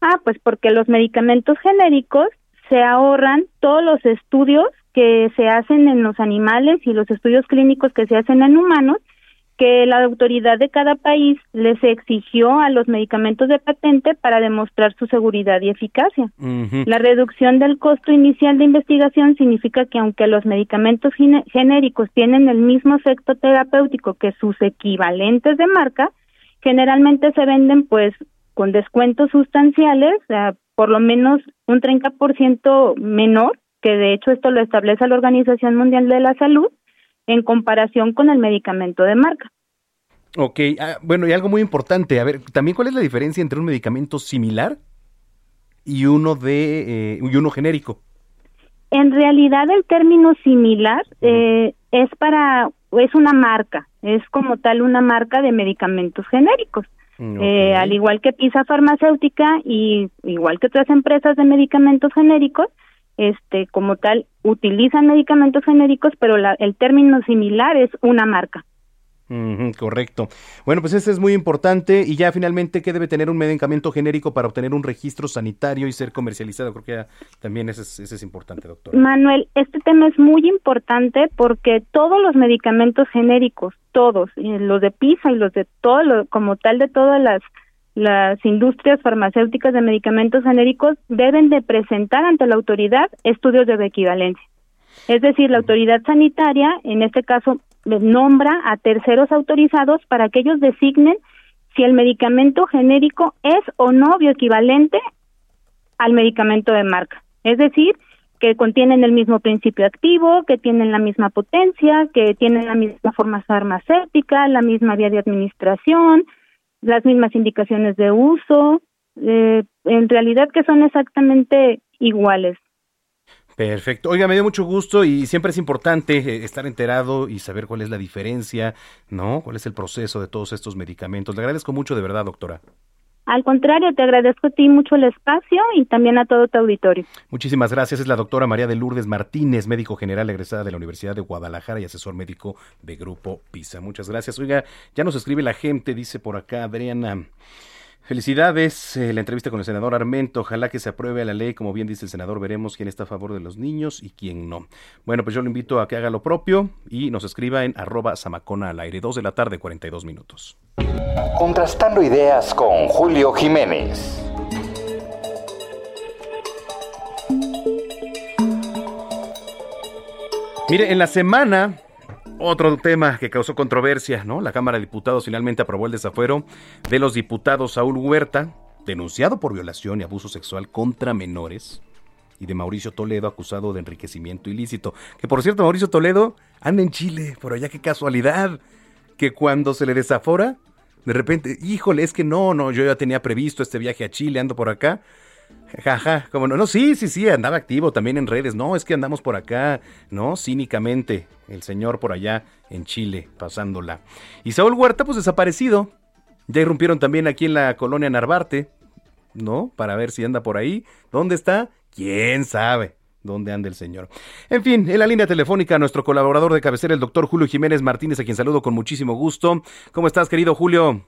Ah, pues porque los medicamentos genéricos se ahorran todos los estudios que se hacen en los animales y los estudios clínicos que se hacen en humanos que la autoridad de cada país les exigió a los medicamentos de patente para demostrar su seguridad y eficacia. La reducción del costo inicial de investigación significa que aunque los medicamentos genéricos tienen el mismo efecto terapéutico que sus equivalentes de marca, generalmente se venden pues con descuentos sustanciales, por lo menos un 30% menor, que de hecho esto lo establece la Organización Mundial de la Salud, en comparación con el medicamento de marca. Ok, ah, bueno, y algo muy importante, a ver, también cuál es la diferencia entre un medicamento similar y uno de eh, y uno genérico. En realidad el término similar eh, es para es una marca, es como tal una marca de medicamentos genéricos. Mm, eh, al igual que Pisa Farmacéutica y igual que otras empresas de medicamentos genéricos, este como tal utilizan medicamentos genéricos, pero el término similar es una marca. correcto. Bueno, pues eso es muy importante. Y ya finalmente, ¿qué debe tener un medicamento genérico para obtener un registro sanitario y ser comercializado? Creo que también eso es, es importante, doctor. Manuel, este tema es muy importante porque todos los medicamentos genéricos, todos, los de PISA y los de todo, lo, como tal de todas las las industrias farmacéuticas de medicamentos genéricos deben de presentar ante la autoridad estudios de equivalencia. Es decir, la autoridad sanitaria, en este caso, nombra a terceros autorizados para que ellos designen si el medicamento genérico es o no bioequivalente al medicamento de marca. Es decir, que contienen el mismo principio activo, que tienen la misma potencia, que tienen la misma forma farmacéutica, la misma vía de administración, las mismas indicaciones de uso, eh, en realidad que son exactamente iguales. Perfecto. Oiga, me dio mucho gusto y siempre es importante eh, estar enterado y saber cuál es la diferencia, ¿no? ¿Cuál es el proceso de todos estos medicamentos? Le agradezco mucho de verdad, doctora. Al contrario, te agradezco a ti mucho el espacio y también a todo tu auditorio. Muchísimas gracias. Es la doctora María de Lourdes Martínez, médico general egresada de la Universidad de Guadalajara y asesor médico de Grupo PISA. Muchas gracias. Oiga, ya nos escribe la gente, dice por acá Adriana. Felicidades, eh, la entrevista con el senador Armento, ojalá que se apruebe la ley, como bien dice el senador, veremos quién está a favor de los niños y quién no. Bueno, pues yo lo invito a que haga lo propio y nos escriba en arroba samacona al aire, 2 de la tarde, 42 minutos. Contrastando ideas con Julio Jiménez. Mire, en la semana otro tema que causó controversia, ¿no? La Cámara de Diputados finalmente aprobó el desafuero de los diputados Saúl Huerta, denunciado por violación y abuso sexual contra menores, y de Mauricio Toledo, acusado de enriquecimiento ilícito. Que por cierto, Mauricio Toledo anda en Chile, por allá qué casualidad, que cuando se le desafora, de repente, híjole, es que no, no, yo ya tenía previsto este viaje a Chile, ando por acá, Jaja, como no, no, sí, sí, sí, andaba activo también en redes. No, es que andamos por acá, ¿no? Cínicamente, el señor por allá en Chile, pasándola. Y Saúl Huerta, pues desaparecido. Ya irrumpieron también aquí en la colonia Narvarte, ¿no? Para ver si anda por ahí. ¿Dónde está? ¿Quién sabe? ¿Dónde anda el señor? En fin, en la línea telefónica, nuestro colaborador de cabecera, el doctor Julio Jiménez Martínez, a quien saludo con muchísimo gusto. ¿Cómo estás, querido Julio?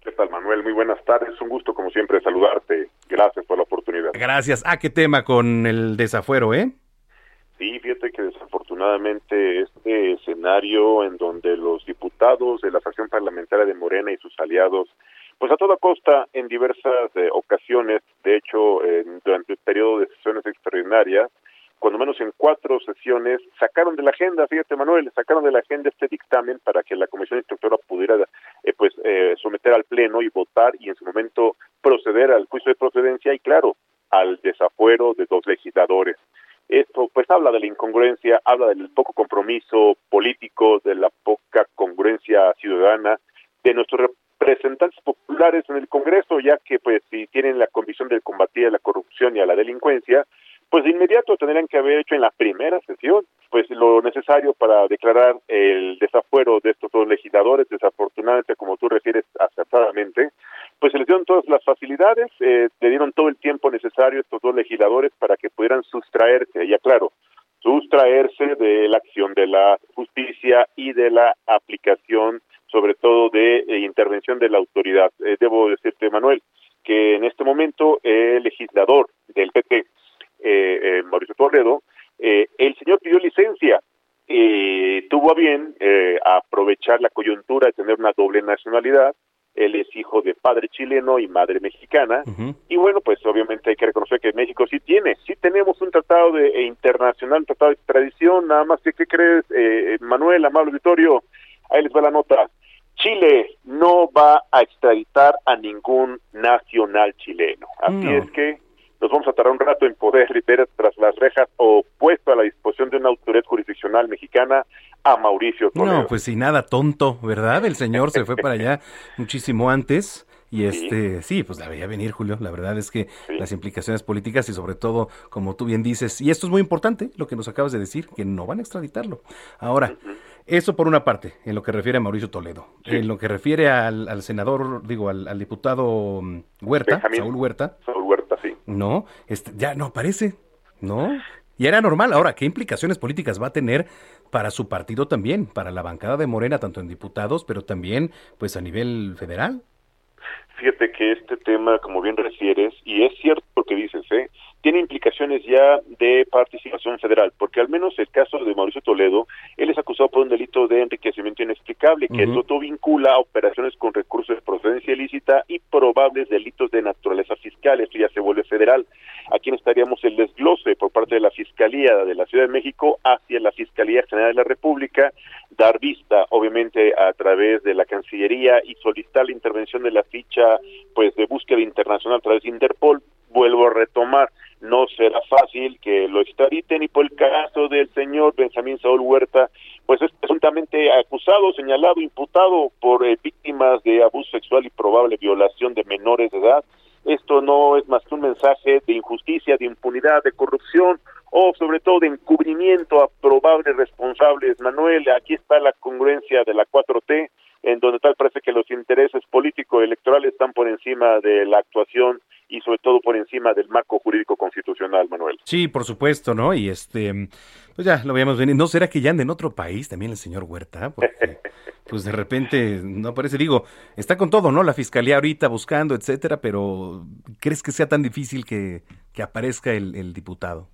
¿Qué tal, Manuel? Muy buenas tardes. Un gusto, como siempre, saludarte. Gracias por la oportunidad. Gracias. Ah, qué tema con el desafuero, ¿eh? Sí, fíjate que desafortunadamente este escenario en donde los diputados de la fracción parlamentaria de Morena y sus aliados, pues a toda costa, en diversas eh, ocasiones, de hecho, durante el periodo de sesiones extraordinarias, cuando menos en cuatro sesiones, sacaron de la agenda, fíjate Manuel, sacaron de la agenda este dictamen para que la comisión instructora pudiera eh, pues eh, someter al pleno y votar y en su momento proceder al juicio de procedencia y claro, al desafuero de dos legisladores. Esto pues habla de la incongruencia, habla del poco compromiso político, de la poca congruencia ciudadana de nuestros representantes populares en el Congreso, ya que pues si tienen la convicción de combatir a la corrupción y a la delincuencia, pues de inmediato tendrían que haber hecho en la primera sesión pues lo necesario para declarar el desafuero de estos dos legisladores, desafortunadamente como tú refieres acertadamente, pues se les dieron todas las facilidades, eh, le dieron todo el tiempo necesario a estos dos legisladores para que pudieran sustraerse, ya claro, sustraerse de la acción de la justicia y de la aplicación sobre todo de eh, intervención de la autoridad. Eh, debo decirte, Manuel, que en este momento el legislador del PP, Mauricio Toledo, el señor pidió licencia, tuvo a bien aprovechar la coyuntura de tener una doble nacionalidad, él es hijo de padre chileno y madre mexicana, y bueno, pues obviamente hay que reconocer que México sí tiene, sí tenemos un tratado de, internacional, un tratado de extradición, nada más que, ¿qué crees, Manuel, amable auditorio? Ahí les va la nota. Chile no va a extraditar a ningún nacional chileno. Así es que nos vamos a tardar un rato en poder ver tras las rejas o puesto a la disposición de una autoridad jurisdiccional mexicana a Mauricio Toledo. No, pues sin nada tonto, ¿verdad? El señor se fue para allá muchísimo antes. Y este, sí. pues la veía venir, Julio. La verdad es que las implicaciones políticas y sobre todo, como tú bien dices, y esto es muy importante, lo que nos acabas de decir, que no van a extraditarlo. Ahora, eso por una parte, en lo que refiere a Mauricio Toledo. En lo que refiere al, senador, digo, al, diputado mm, Huerta, Saúl Huerta. Saúl Huerta. No, este, ya no aparece, ¿no? Y era normal. Ahora, ¿qué implicaciones políticas va a tener para su partido también, para la bancada de Morena, tanto en diputados, pero también pues a nivel federal? Fíjate que este tema, como bien refieres, y es cierto lo que dices, ¿eh? Tiene implicaciones ya de participación federal, porque al menos el caso de Mauricio Toledo, él es acusado por un delito de enriquecimiento inexplicable, que uh vincula a operaciones con recursos de procedencia ilícita y probables delitos de naturaleza fiscal, esto ya se vuelve federal. Aquí estaríamos el desglose por parte de la Fiscalía de la Ciudad de México hacia la Fiscalía General de la República, dar vista, obviamente, a través de la Cancillería y solicitar la intervención de la ficha pues de búsqueda internacional a través de Interpol. Vuelvo a retomar, no será fácil que lo extraditen y por el caso del señor Benjamín Saúl Huerta, pues es presuntamente acusado, señalado, imputado por eh, víctimas de abuso sexual y probable violación de menores de edad. Esto no es más que un mensaje de injusticia, de impunidad, de corrupción o sobre todo de encubrimiento a probables responsables. Manuel, aquí está la congruencia de la 4T, en donde tal parece que los intereses político-electorales están por encima de la actuación y sobre todo por encima del marco jurídico constitucional, Manuel. Sí, por supuesto, ¿no? Y este, pues ya lo veíamos venir. ¿No será que ya anda en otro país también el señor Huerta? Porque, pues de repente no parece, digo, está con todo, ¿no? La fiscalía ahorita buscando, etcétera, pero ¿crees que sea tan difícil que, que aparezca el, el diputado?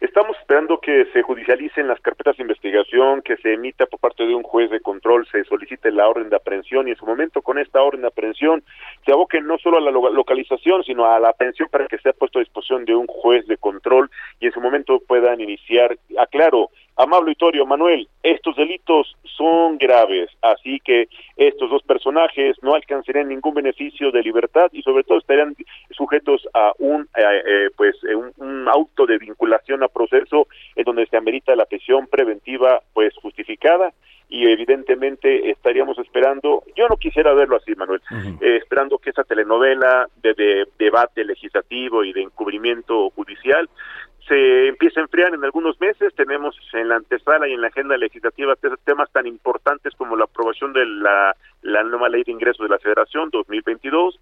Estamos esperando que se judicialicen las carpetas de investigación, que se emita por parte de un juez de control, se solicite la orden de aprehensión y en su momento con esta orden de aprehensión se aboque no solo a la localización, sino a la aprehensión para que sea puesto a disposición de un juez de control y en su momento puedan iniciar, aclaro, Amable Itorio, Manuel, estos delitos son graves, así que estos dos personajes no alcanzarían ningún beneficio de libertad y sobre todo estarían sujetos a un eh, eh, pues eh, un, auto de vinculación a proceso en donde se amerita la prisión preventiva pues justificada y evidentemente estaríamos esperando, yo no quisiera verlo así, Manuel, esperando que esa telenovela de, debate legislativo y de encubrimiento judicial se empieza a enfriar en algunos meses. Tenemos en la antesala y en la agenda legislativa temas tan importantes como la aprobación de la, la nueva ley de ingresos de la Federación 2022,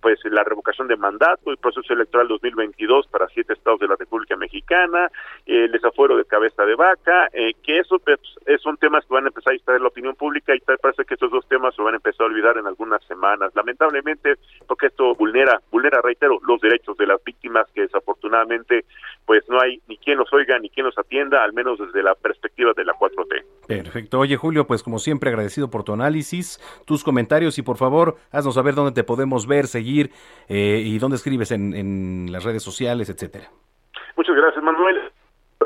pues la revocación de mandato, el proceso electoral 2022 para siete estados de la República Mexicana, el desafuero de cabeza de vaca, eh, que eso pues, son temas que van a empezar a distraer la opinión pública y parece que estos dos temas se van a empezar a olvidar en algunas semanas. Lamentablemente, porque esto vulnera, vulnera, reitero, los derechos de las víctimas que desafortunadamente pues no hay ni quien los oiga ni quien los atienda, al menos desde la perspectiva de la 4T. Perfecto. Oye, Julio, pues como siempre agradecido por tu análisis, tus comentarios y por favor, haznos saber dónde te podemos ver, seguir eh, y dónde escribes en, en las redes sociales, etcétera. Muchas gracias, Manuel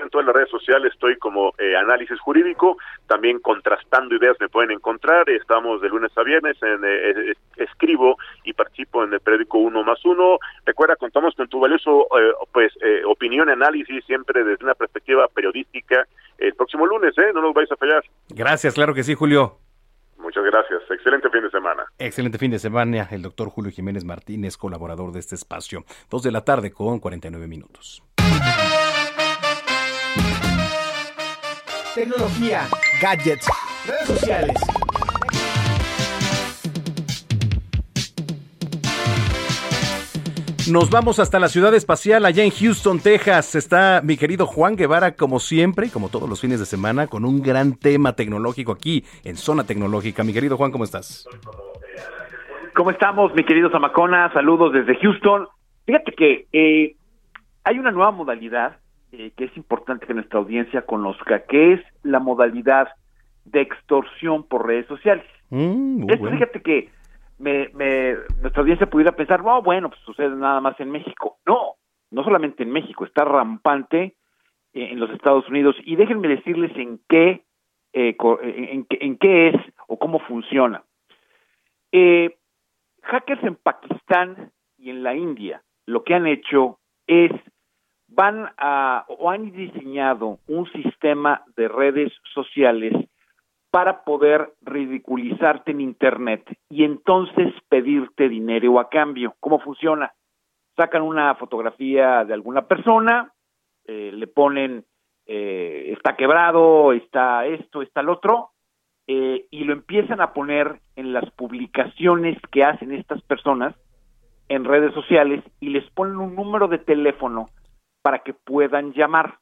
en todas las redes sociales estoy como eh, análisis jurídico, también contrastando ideas me pueden encontrar, estamos de lunes a viernes, en, eh, eh, escribo y participo en el periódico Uno más Uno, recuerda, contamos con tu valioso pues opinión y análisis siempre desde una perspectiva periodística el próximo lunes, ¿eh? no nos vais a fallar. Gracias, claro que sí, Julio. Muchas gracias. Excelente fin de semana. Excelente fin de semana. El doctor Julio Jiménez Martínez, colaborador de este espacio. Dos de la tarde con 49 minutos. Tecnología, gadgets, redes sociales. Nos vamos hasta la ciudad espacial, allá en Houston, Texas. Está mi querido Juan Guevara, como siempre, como todos los fines de semana, con un gran tema tecnológico aquí en Zona Tecnológica. Mi querido Juan, ¿cómo estás? ¿Cómo estamos, mi querido Zamacona? Saludos desde Houston. Fíjate que eh, hay una nueva modalidad eh, que es importante que nuestra audiencia conozca, que es la modalidad de extorsión por redes sociales. Mm, Esto, fíjate que me, me, nuestra audiencia pudiera pensar, oh, bueno, pues sucede nada más en México. No, no solamente en México, está rampante eh, en los Estados Unidos. Y déjenme decirles en qué, eh, en, en, qué es o cómo funciona. Eh, hackers en Pakistán y en la India lo que han hecho es van a o han diseñado un sistema de redes sociales para poder ridiculizarte en Internet y entonces pedirte dinero a cambio. ¿Cómo funciona? Sacan una fotografía de alguna persona, eh, le ponen eh, está quebrado, está esto, está el otro, eh, y lo empiezan a poner en las publicaciones que hacen estas personas en redes sociales y les ponen un número de teléfono para que puedan llamar.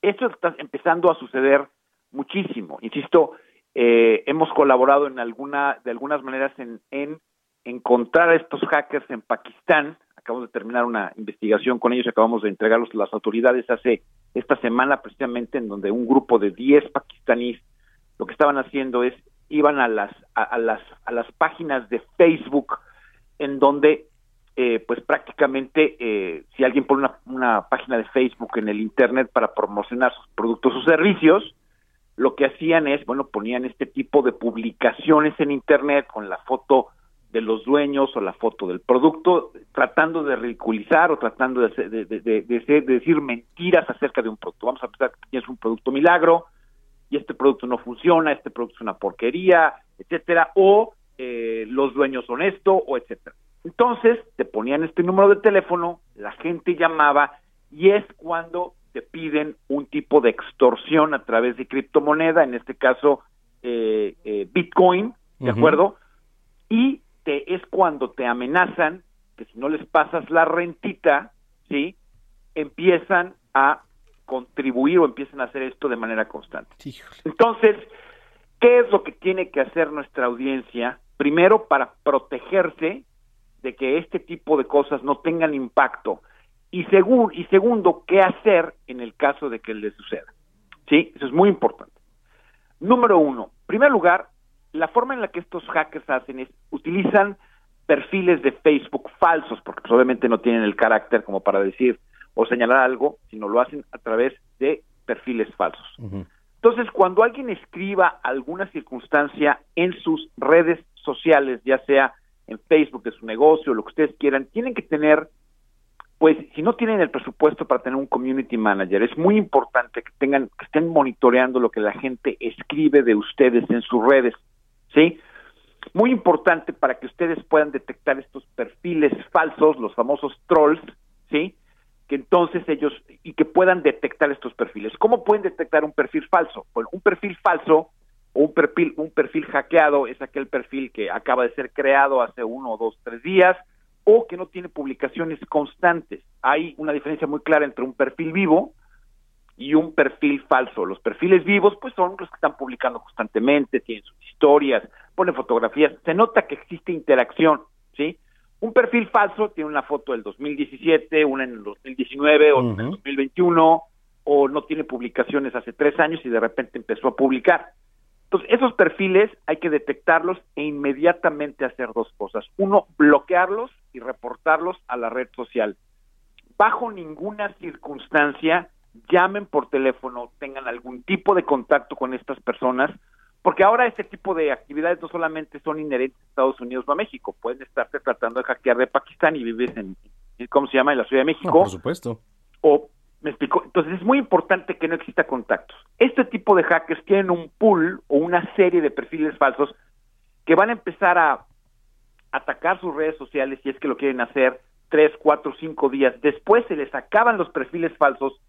Esto está empezando a suceder muchísimo. Insisto, eh, hemos colaborado en alguna, de algunas maneras en, en encontrar a estos hackers en Pakistán. Acabamos de terminar una investigación con ellos acabamos de entregarlos a las autoridades hace esta semana precisamente en donde un grupo de 10 pakistaníes lo que estaban haciendo es iban a las a, las a las páginas de Facebook en donde eh, pues prácticamente eh, si alguien pone una, página de Facebook en el internet para promocionar sus productos o servicios lo que hacían es, bueno, ponían este tipo de publicaciones en Internet con la foto de los dueños o la foto del producto, tratando de ridiculizar o tratando de, de, decir mentiras acerca de un producto. Vamos a pensar que tienes un producto milagro y este producto no funciona, este producto es una porquería, etcétera, o eh, los dueños son esto, o etcétera. Entonces, te ponían este número de teléfono, la gente llamaba y es cuando te piden un tipo de extorsión a través de criptomoneda, en este caso eh, eh, Bitcoin, ¿de acuerdo? Y te, es cuando te amenazan que si no les pasas la rentita, ¿sí? Empiezan a contribuir o empiezan a hacer esto de manera constante. Entonces, ¿qué es lo que tiene que hacer nuestra audiencia? Primero, para protegerse de que este tipo de cosas no tengan impacto y, y segundo, qué hacer en el caso de que le suceda. ¿Sí? Eso es muy importante. Número uno, en primer lugar, la forma en la que estos hackers hacen es, utilizan perfiles de Facebook falsos, porque pues, obviamente no tienen el carácter como para decir o señalar algo, sino lo hacen a través de perfiles falsos. Entonces, cuando alguien escriba alguna circunstancia en sus redes sociales, ya sea en Facebook de su negocio, lo que ustedes quieran, tienen que tener pues si no tienen el presupuesto para tener un community manager, es muy importante que tengan, que estén monitoreando lo que la gente escribe de ustedes en sus redes, ¿sí? Muy importante para que ustedes puedan detectar estos perfiles falsos, los famosos trolls, ¿sí? Que entonces ellos, y que puedan detectar estos perfiles. ¿Cómo pueden detectar un perfil falso? Bueno, un perfil falso un perfil, un perfil hackeado es aquel perfil que acaba de ser creado hace uno, o dos, tres días, o que no tiene publicaciones constantes. Hay una diferencia muy clara entre un perfil vivo y un perfil falso. Los perfiles vivos, pues son los que están publicando constantemente, tienen sus historias, ponen fotografías, se nota que existe interacción, ¿sí? Un perfil falso tiene una foto del 2017, una en el 2019, o en el 2021, o no tiene publicaciones hace tres años y de repente empezó a publicar. Entonces, esos perfiles hay que detectarlos e inmediatamente hacer dos cosas. Uno, bloquearlos y reportarlos a la red social. Bajo ninguna circunstancia llamen por teléfono, tengan algún tipo de contacto con estas personas, porque ahora este tipo de actividades no solamente son inherentes a Estados Unidos o a México, pueden estarte tratando de hackear de Pakistán y vives en, ¿cómo se llama?, en la Ciudad de México. por supuesto. O, me explico, entonces es muy importante que no exista contactos. este tipo de hackers tienen un pool o una serie de perfiles falsos que van a empezar a atacar sus redes sociales si es que lo quieren hacer tres, cuatro, cinco días. Después se les acaban los perfiles falsos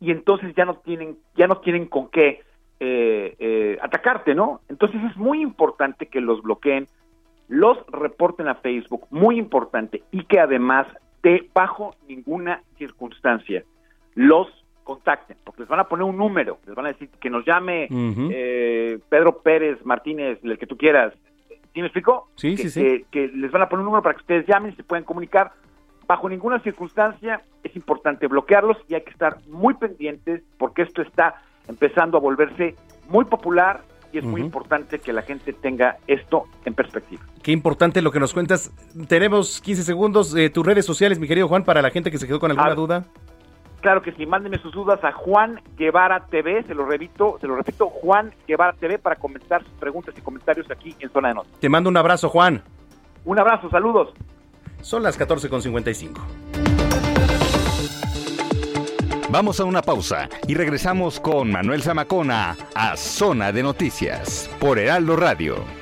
y entonces ya no tienen, ya no tienen con qué eh, eh, atacarte, ¿no? Entonces es muy importante que los bloqueen, los reporten a Facebook, muy importante, y que además de bajo ninguna circunstancia los contacten, porque les van a poner un número, les van a decir que nos llame eh, Pedro Pérez Martínez, el que tú quieras. ¿Sí me explico? Sí, que, sí, sí. Que, que les van a poner un número para que ustedes llamen y se puedan comunicar. Bajo ninguna circunstancia es importante bloquearlos y hay que estar muy pendientes porque esto está empezando a volverse muy popular y es muy importante que la gente tenga esto en perspectiva. Qué importante lo que nos cuentas. Tenemos 15 segundos. eh, tus redes sociales, mi querido Juan, para la gente que se quedó con alguna Ah, duda. Claro que sí, mándenme sus dudas a Juan Guevara TV, se lo repito, se lo repito, Juan Guevara TV para comentar sus preguntas y comentarios aquí en Zona de Noticias. Te mando un abrazo, Juan. Un abrazo, saludos. Son las 14.55. Vamos a una pausa y regresamos con Manuel Zamacona a Zona de Noticias por Heraldo Radio.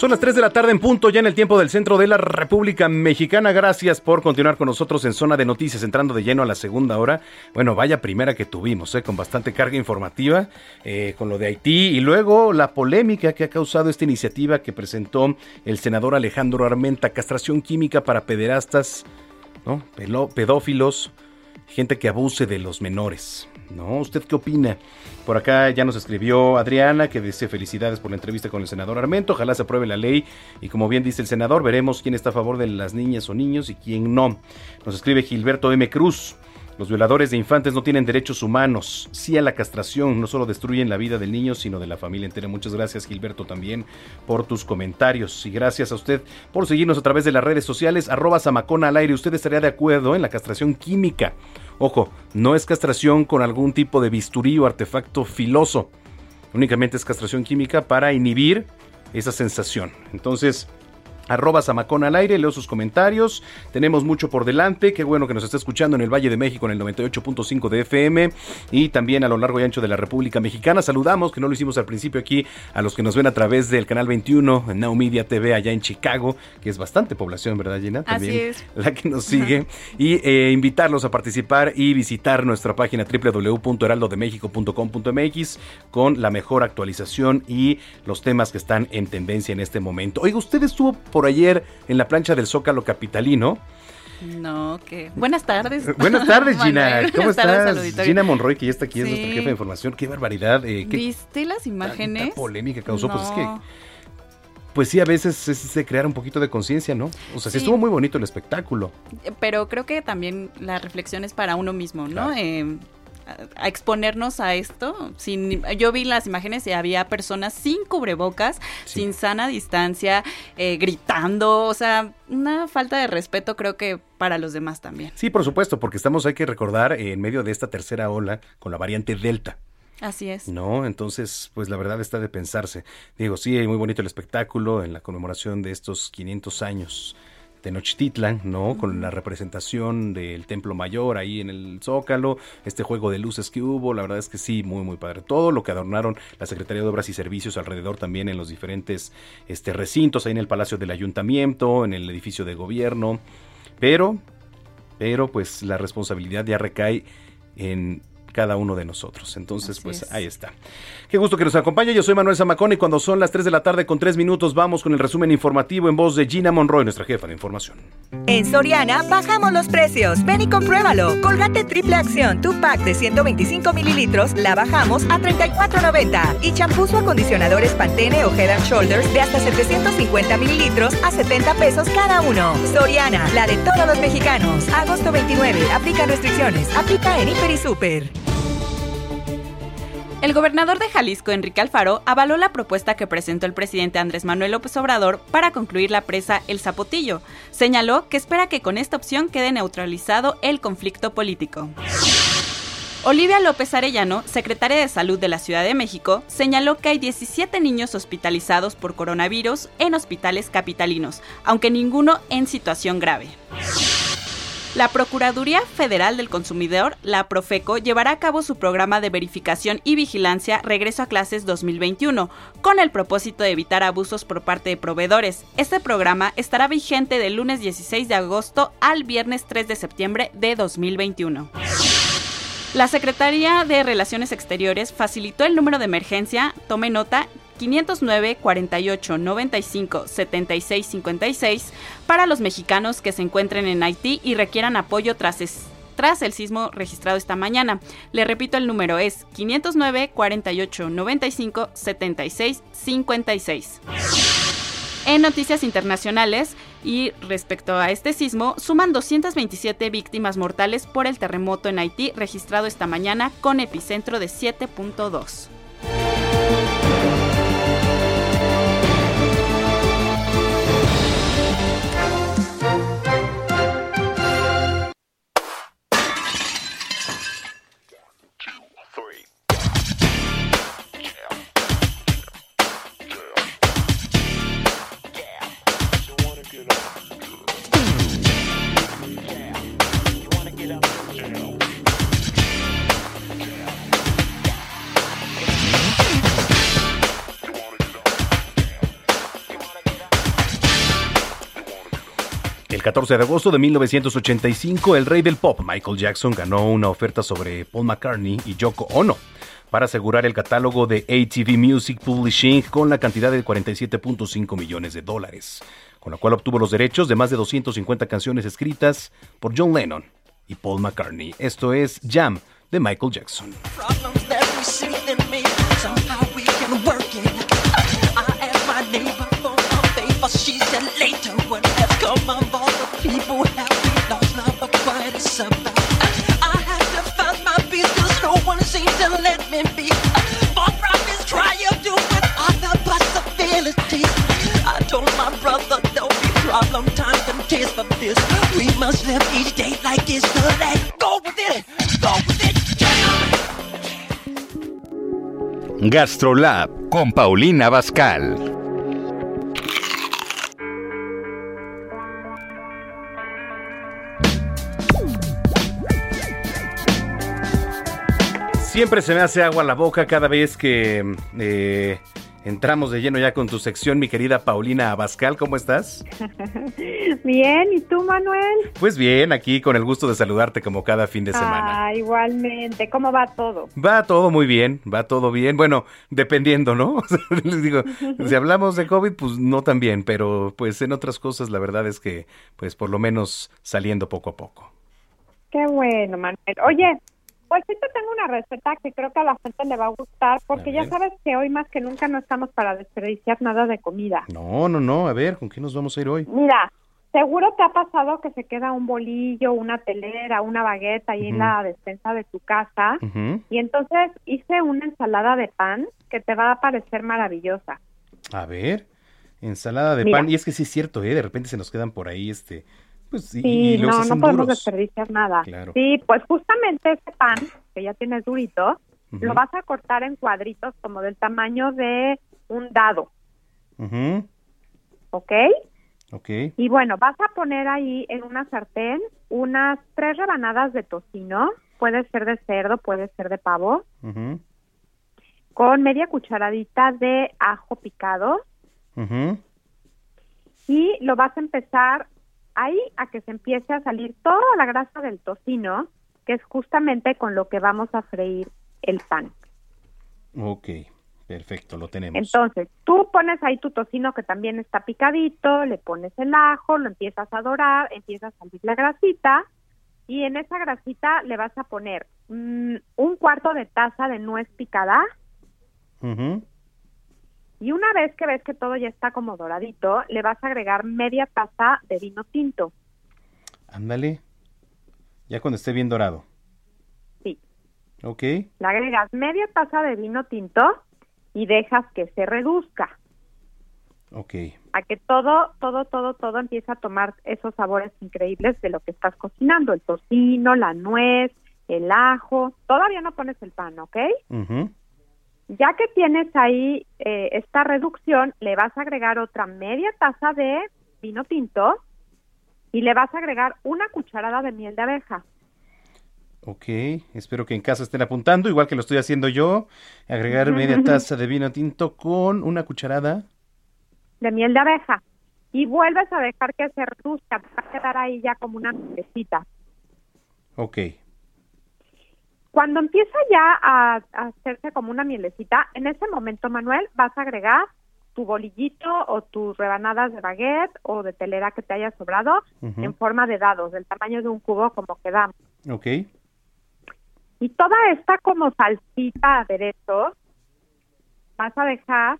Son las 3 de la tarde en punto, ya en el tiempo del centro de la República Mexicana. Gracias por continuar con nosotros en Zona de Noticias, entrando de lleno a la segunda hora. Bueno, vaya primera que tuvimos, ¿eh? con bastante carga informativa, eh, con lo de Haití y luego la polémica que ha causado esta iniciativa que presentó el senador Alejandro Armenta, castración química para pederastas, ¿no? Pedófilos, gente que abuse de los menores. ¿No? ¿Usted qué opina? Por acá ya nos escribió Adriana que dice felicidades por la entrevista con el senador Armento. Ojalá se apruebe la ley y como bien dice el senador, veremos quién está a favor de las niñas o niños y quién no. Nos escribe Gilberto M. Cruz. Los violadores de infantes no tienen derechos humanos. Sí a la castración, no solo destruyen la vida del niño, sino de la familia entera. Muchas gracias, Gilberto, también por tus comentarios. Y gracias a usted por seguirnos a través de las redes sociales. Arroba Samacona al aire. ¿Usted estaría de acuerdo en la castración química? Ojo, no es castración con algún tipo de bisturí o artefacto filoso. Únicamente es castración química para inhibir esa sensación. Entonces, arroba Samacón al aire, leo sus comentarios. Tenemos mucho por delante. Qué bueno que nos está escuchando en el Valle de México en el 98.5 de FM y también a lo largo y ancho de la República Mexicana. Saludamos, que no lo hicimos al principio aquí, a los que nos ven a través del canal 21 en Now Media TV allá en Chicago, que es bastante población, ¿verdad, Gina? Así También es. la que nos sigue. Y eh, invitarlos a participar y visitar nuestra página www.heraldodemexico.com.mx con la mejor actualización y los temas que están en tendencia en este momento. Oiga, usted estuvo por ayer en la plancha del Zócalo Capitalino. No, que. Buenas tardes. Eh, Buenas tardes, Gina. ¿Cómo tardes estás? Gina Monroy, que ya está aquí, es Sí. nuestra jefa de información. Qué barbaridad. eh, qué ¿Viste las imágenes? tanta polémica causó. Pues es que pues sí, a veces es de crear un poquito de conciencia, ¿no? O sea, sí Sí. estuvo muy bonito el espectáculo. Pero creo que también la reflexión es para uno mismo, ¿no? Claro. Eh, a- exponernos a esto. Sin, yo vi las imágenes y había personas sin cubrebocas, sin sana distancia, eh, gritando, o sea, una falta de respeto creo que para los demás también. Sí, por supuesto, porque estamos, hay que recordar, eh, en medio de esta tercera ola con la variante Delta. Así es. No, entonces, pues la verdad está de pensarse. Digo, sí, muy bonito el espectáculo en la conmemoración de estos 500 años Tenochtitlan, ¿no? Con la representación del Templo Mayor ahí en el Zócalo, este juego de luces que hubo, la verdad es que sí, muy, muy padre. Todo lo que adornaron la Secretaría de Obras y Servicios alrededor también en los diferentes este, recintos, ahí en el Palacio del Ayuntamiento, en el edificio de gobierno, pero, pero pues la responsabilidad ya recae en cada uno de nosotros. Entonces, pues ahí está. Qué gusto que nos acompañe. Yo soy Manuel Zamacón y cuando son las 3 de la tarde con 3 minutos vamos con el resumen informativo en voz de Gina Monroy, nuestra jefa de información. En Soriana bajamos los precios. Ven y compruébalo. Colgate triple acción, tu pack de 125 mililitros, la bajamos a 34.90. Y champús o acondicionadores Pantene o Head and Shoulders de hasta 750 mililitros a 70 pesos cada uno. Soriana, la de todos los mexicanos. Agosto 29. Aplica restricciones. Aplica en Hiper y Super. El gobernador de Jalisco, Enrique Alfaro, avaló la propuesta que presentó el presidente Andrés Manuel López Obrador para concluir la presa El Zapotillo. Señaló que espera que con esta opción quede neutralizado el conflicto político. Olivia López Arellano, secretaria de Salud de la Ciudad de México, señaló que hay 17 niños hospitalizados por coronavirus en hospitales capitalinos, aunque ninguno en situación grave. La Procuraduría Federal del Consumidor, la Profeco, llevará a cabo su programa de verificación y vigilancia Regreso a Clases 2021, con el propósito de evitar abusos por parte de proveedores. Este programa estará vigente del lunes 16 de agosto al viernes 3 de septiembre de 2021. La Secretaría de Relaciones Exteriores facilitó el número de emergencia, tome nota, 509 48 95 76 56 para los mexicanos que se encuentren en Haití y requieran apoyo tras, el sismo registrado esta mañana. Le repito, el número es 509 48 95 76 56. En noticias internacionales y respecto a este sismo, suman 227 víctimas mortales por el terremoto en Haití registrado esta mañana con epicentro de 7.2. 14 de agosto de 1985, el rey del pop, Michael Jackson, ganó una oferta sobre Paul McCartney y Yoko Ono para asegurar el catálogo de ATV Music Publishing con la cantidad de 47.5 millones de dólares, con la cual obtuvo los derechos de más de 250 canciones escritas por John Lennon y Paul McCartney. Esto es Jam de Michael Jackson. GastroLab con Paulina Bascal. Siempre se me hace agua la boca cada vez que eh, entramos de lleno ya con tu sección, mi querida Paulina Abascal. ¿Cómo estás? Bien, ¿y tú, Manuel? Pues bien, aquí con el gusto de saludarte como cada fin de semana. Ah, igualmente. ¿Cómo va todo? Va todo muy bien, va todo bien. Bueno, dependiendo, ¿no? Les digo, si hablamos de COVID, pues no tan bien, pero pues en otras cosas la verdad es que, pues por lo menos saliendo poco a poco. Qué bueno, Manuel. Oye, pues sí te tengo una receta que creo que a la gente le va a gustar, porque ya sabes que hoy más que nunca no estamos para desperdiciar nada de comida. No, no, no, a ver, ¿con qué nos vamos a ir hoy? Mira, seguro te ha pasado que se queda un bolillo, una telera, una bagueta ahí en la despensa de tu casa, y entonces hice una ensalada de pan que te va a parecer maravillosa. A ver, ensalada de pan, y es que sí es cierto, ¿eh? de repente se nos quedan por ahí, este pues sí, no, no podemos desperdiciar nada. Sí, pues justamente ese pan, que ya tienes durito, lo vas a cortar en cuadritos como del tamaño de un dado. ¿Ok? Ok. Y bueno, vas a poner ahí en una sartén unas tres rebanadas de tocino, puede ser de cerdo, puede ser de pavo, con media cucharadita de ajo picado. Y lo vas a empezar ahí a que se empiece a salir toda la grasa del tocino, que es justamente con lo que vamos a freír el pan. Ok, perfecto, lo tenemos. Entonces, tú pones ahí tu tocino que también está picadito, le pones el ajo, lo empiezas a dorar, empieza a salir la grasita y en esa grasita le vas a poner mm, un cuarto de taza de nuez picada. Y una vez que ves que todo ya está como doradito, le vas a agregar media taza de vino tinto. Ándale. Ya cuando esté bien dorado. Sí. Ok. Le agregas media taza de vino tinto y dejas que se reduzca. Ok. A que todo, todo, todo, todo empiece a tomar esos sabores increíbles de lo que estás cocinando. El tocino, la nuez, el ajo. Todavía no pones el pan, ¿ok? Ujú. Ya que tienes ahí eh, esta reducción, le vas a agregar otra media taza de vino tinto y le vas a agregar una cucharada de miel de abeja. Ok, espero que en casa estén apuntando, igual que lo estoy haciendo yo. Agregar media taza de vino tinto con una cucharada. de miel de abeja y vuelves a dejar que se reduzca, va a quedar ahí ya como una nubecita. Ok. Cuando empieza ya a, a hacerse como una mielecita, en ese momento, Manuel, vas a agregar tu bolillito o tus rebanadas de baguette o de telera que te haya sobrado en forma de dados, del tamaño de un cubo como quedamos. Ok. Y toda esta como salsita aderezo, vas a dejar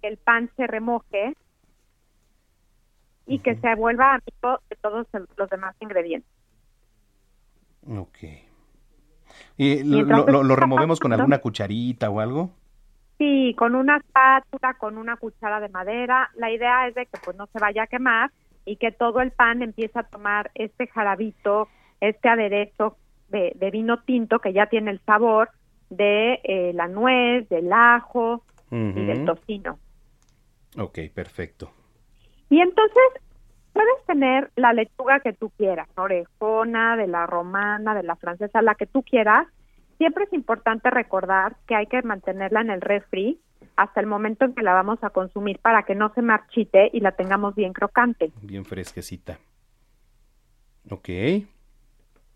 que el pan se remoje y que se vuelva amigo de todos los demás ingredientes. Ok. ¿Y lo, lo- removemos con alguna cucharita o algo? Sí, con una espátula, con una cuchara de madera. La idea es de que pues no se vaya a quemar y que todo el pan empiece a tomar este jarabito, este aderezo de, de vino tinto que ya tiene el sabor de eh, la nuez, del ajo y del tocino. Ok, perfecto. Y entonces puedes tener la lechuga que tú quieras, orejona, de la romana, de la francesa, la que tú quieras. Siempre es importante recordar que hay que mantenerla en el refri hasta el momento en que la vamos a consumir para que no se marchite y la tengamos bien crocante. Bien fresquecita. Ok.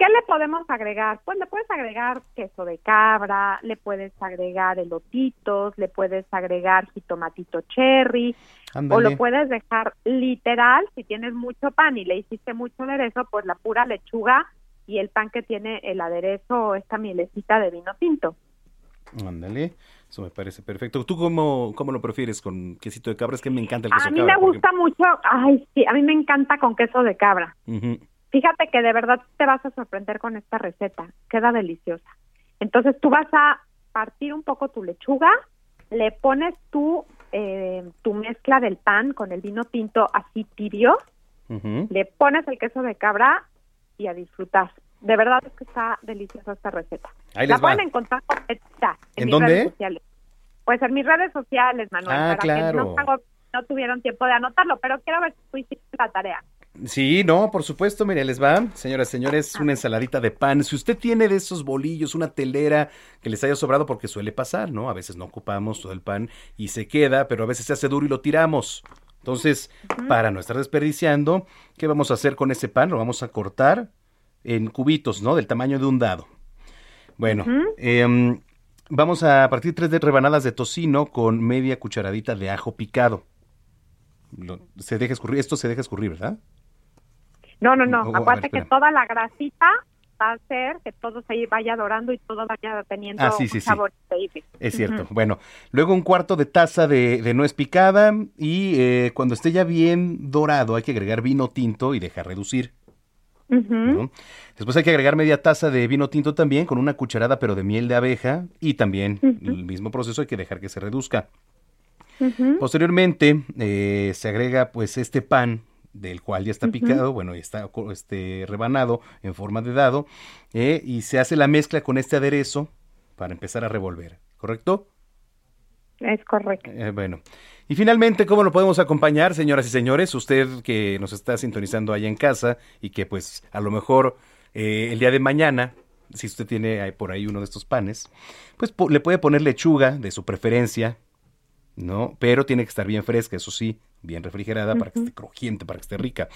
¿Qué le podemos agregar? Pues le puedes agregar queso de cabra, le puedes agregar elotitos, le puedes agregar jitomatito cherry, o lo puedes dejar literal, si tienes mucho pan y le hiciste mucho aderezo, pues la pura lechuga y el pan que tiene el aderezo o esta mielecita de vino tinto. Ándale. Eso me parece perfecto. ¿Tú cómo, cómo lo prefieres? ¿Con quesito de cabra? Es que me encanta el queso A de mí cabra. me por gusta mucho, ay, sí, a mí me encanta con queso de cabra. Ujú. Fíjate que de verdad te vas a sorprender con esta receta, queda deliciosa. Entonces tú vas a partir un poco tu lechuga, le pones tu, eh, tu mezcla del pan con el vino tinto así tibio, le pones el queso de cabra y a disfrutar. De verdad es que está deliciosa esta receta. Ahí La va. pueden encontrar completa en, ¿En mis dónde? redes sociales. Pues en mis redes sociales, Manuel, Ah, para que claro. no, hago- no tuvieron tiempo de anotarlo, pero quiero ver si tú hiciste la tarea. Sí, no, por supuesto, mire, les va, señoras y señores, una ensaladita de pan. Si usted tiene de esos bolillos, una telera que les haya sobrado, porque suele pasar, ¿no? A veces no ocupamos todo el pan y se queda, pero a veces se hace duro y lo tiramos. Entonces, para no estar desperdiciando, ¿qué vamos a hacer con ese pan? Lo vamos a cortar en cubitos, ¿no? Del tamaño de un dado. Bueno, em, vamos a partir tres de rebanadas de tocino con media cucharadita de ajo picado. Lo- se deja escurrir, esto se deja escurrir, ¿verdad? No, no, no. Oh, a ver, Acuérdate que toda la grasita va a hacer que todo se vaya dorando y todo vaya teniendo Ah, sí, sí, un sí. sabor increíble. Es cierto. Bueno, luego un cuarto de taza de, de nuez picada y eh, cuando esté ya bien dorado hay que agregar vino tinto y dejar reducir. Después hay que agregar media taza de vino tinto también con una cucharada pero de miel de abeja y también el mismo proceso hay que dejar que se reduzca. Posteriormente eh, se agrega pues este pan del cual ya está picado, bueno, ya está este, rebanado en forma de dado eh, y se hace la mezcla con este aderezo para empezar a revolver, ¿correcto? Es correcto. Eh, bueno, y finalmente, ¿cómo lo podemos acompañar, señoras y señores? Usted que nos está sintonizando ahí en casa y que pues a lo mejor eh, el día de mañana, si usted tiene por ahí uno de estos panes, pues le puede poner lechuga de su preferencia, ¿no? Pero tiene que estar bien fresca, eso sí, bien refrigerada para que esté crujiente, para que esté rica.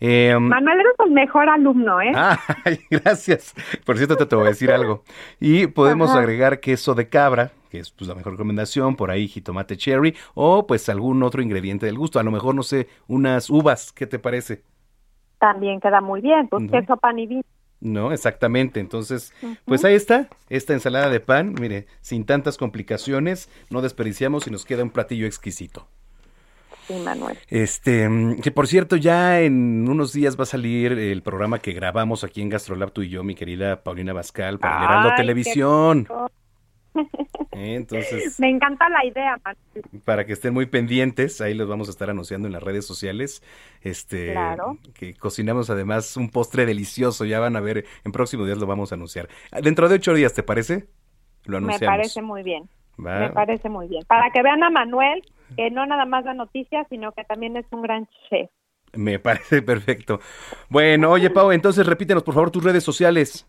Eh, Manuel, eres el mejor alumno, ¿eh? Ah, gracias. Por cierto, te, te voy a decir algo. Y podemos Ajá. agregar queso de cabra, que es pues, la mejor recomendación, por ahí jitomate cherry, o pues algún otro ingrediente del gusto. A lo mejor, no sé, unas uvas, ¿qué te parece? También queda muy bien. Pues queso, pan y vino. No, exactamente. Entonces, pues ahí está, esta ensalada de pan, mire, sin tantas complicaciones, no desperdiciamos y nos queda un platillo exquisito. Sí, Manuel. Este, que por cierto, ya en unos días va a salir el programa que grabamos aquí en Gastrolab tú y yo, mi querida Paulina Bascal, para Heraldo qué Televisión. Entonces, Me encanta la idea, Manuel. para que estén muy pendientes, ahí los vamos a estar anunciando en las redes sociales. Este, Claro. que cocinamos además un postre delicioso, ya van a ver, en próximos días lo vamos a anunciar. Dentro de ocho días, ¿te parece? Lo Me anunciamos. parece muy bien. Va. Me parece muy bien. Para que vean a Manuel, que no nada más da noticias, sino que también es un gran chef. Me parece perfecto. Bueno, oye, Pau, entonces repítenos por favor tus redes sociales.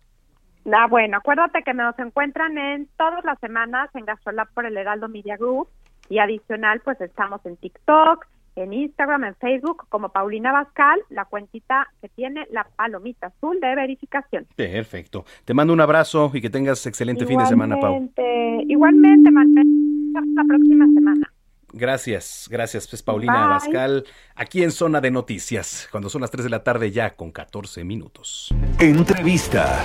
Ah, bueno, acuérdate que nos encuentran en todas las semanas en Gastrolab por el Heraldo Media Group y adicional pues estamos en TikTok, en Instagram, en Facebook como Paulina Bascal, la cuentita que tiene la palomita azul de verificación. Perfecto. Te mando un abrazo y que tengas excelente fin de semana, Pau. Igualmente, vemos la próxima semana. Gracias, gracias. Es Paulina Bye. Bascal, aquí en Zona de Noticias, cuando son las 3 de la tarde ya con 14 minutos. Entrevista.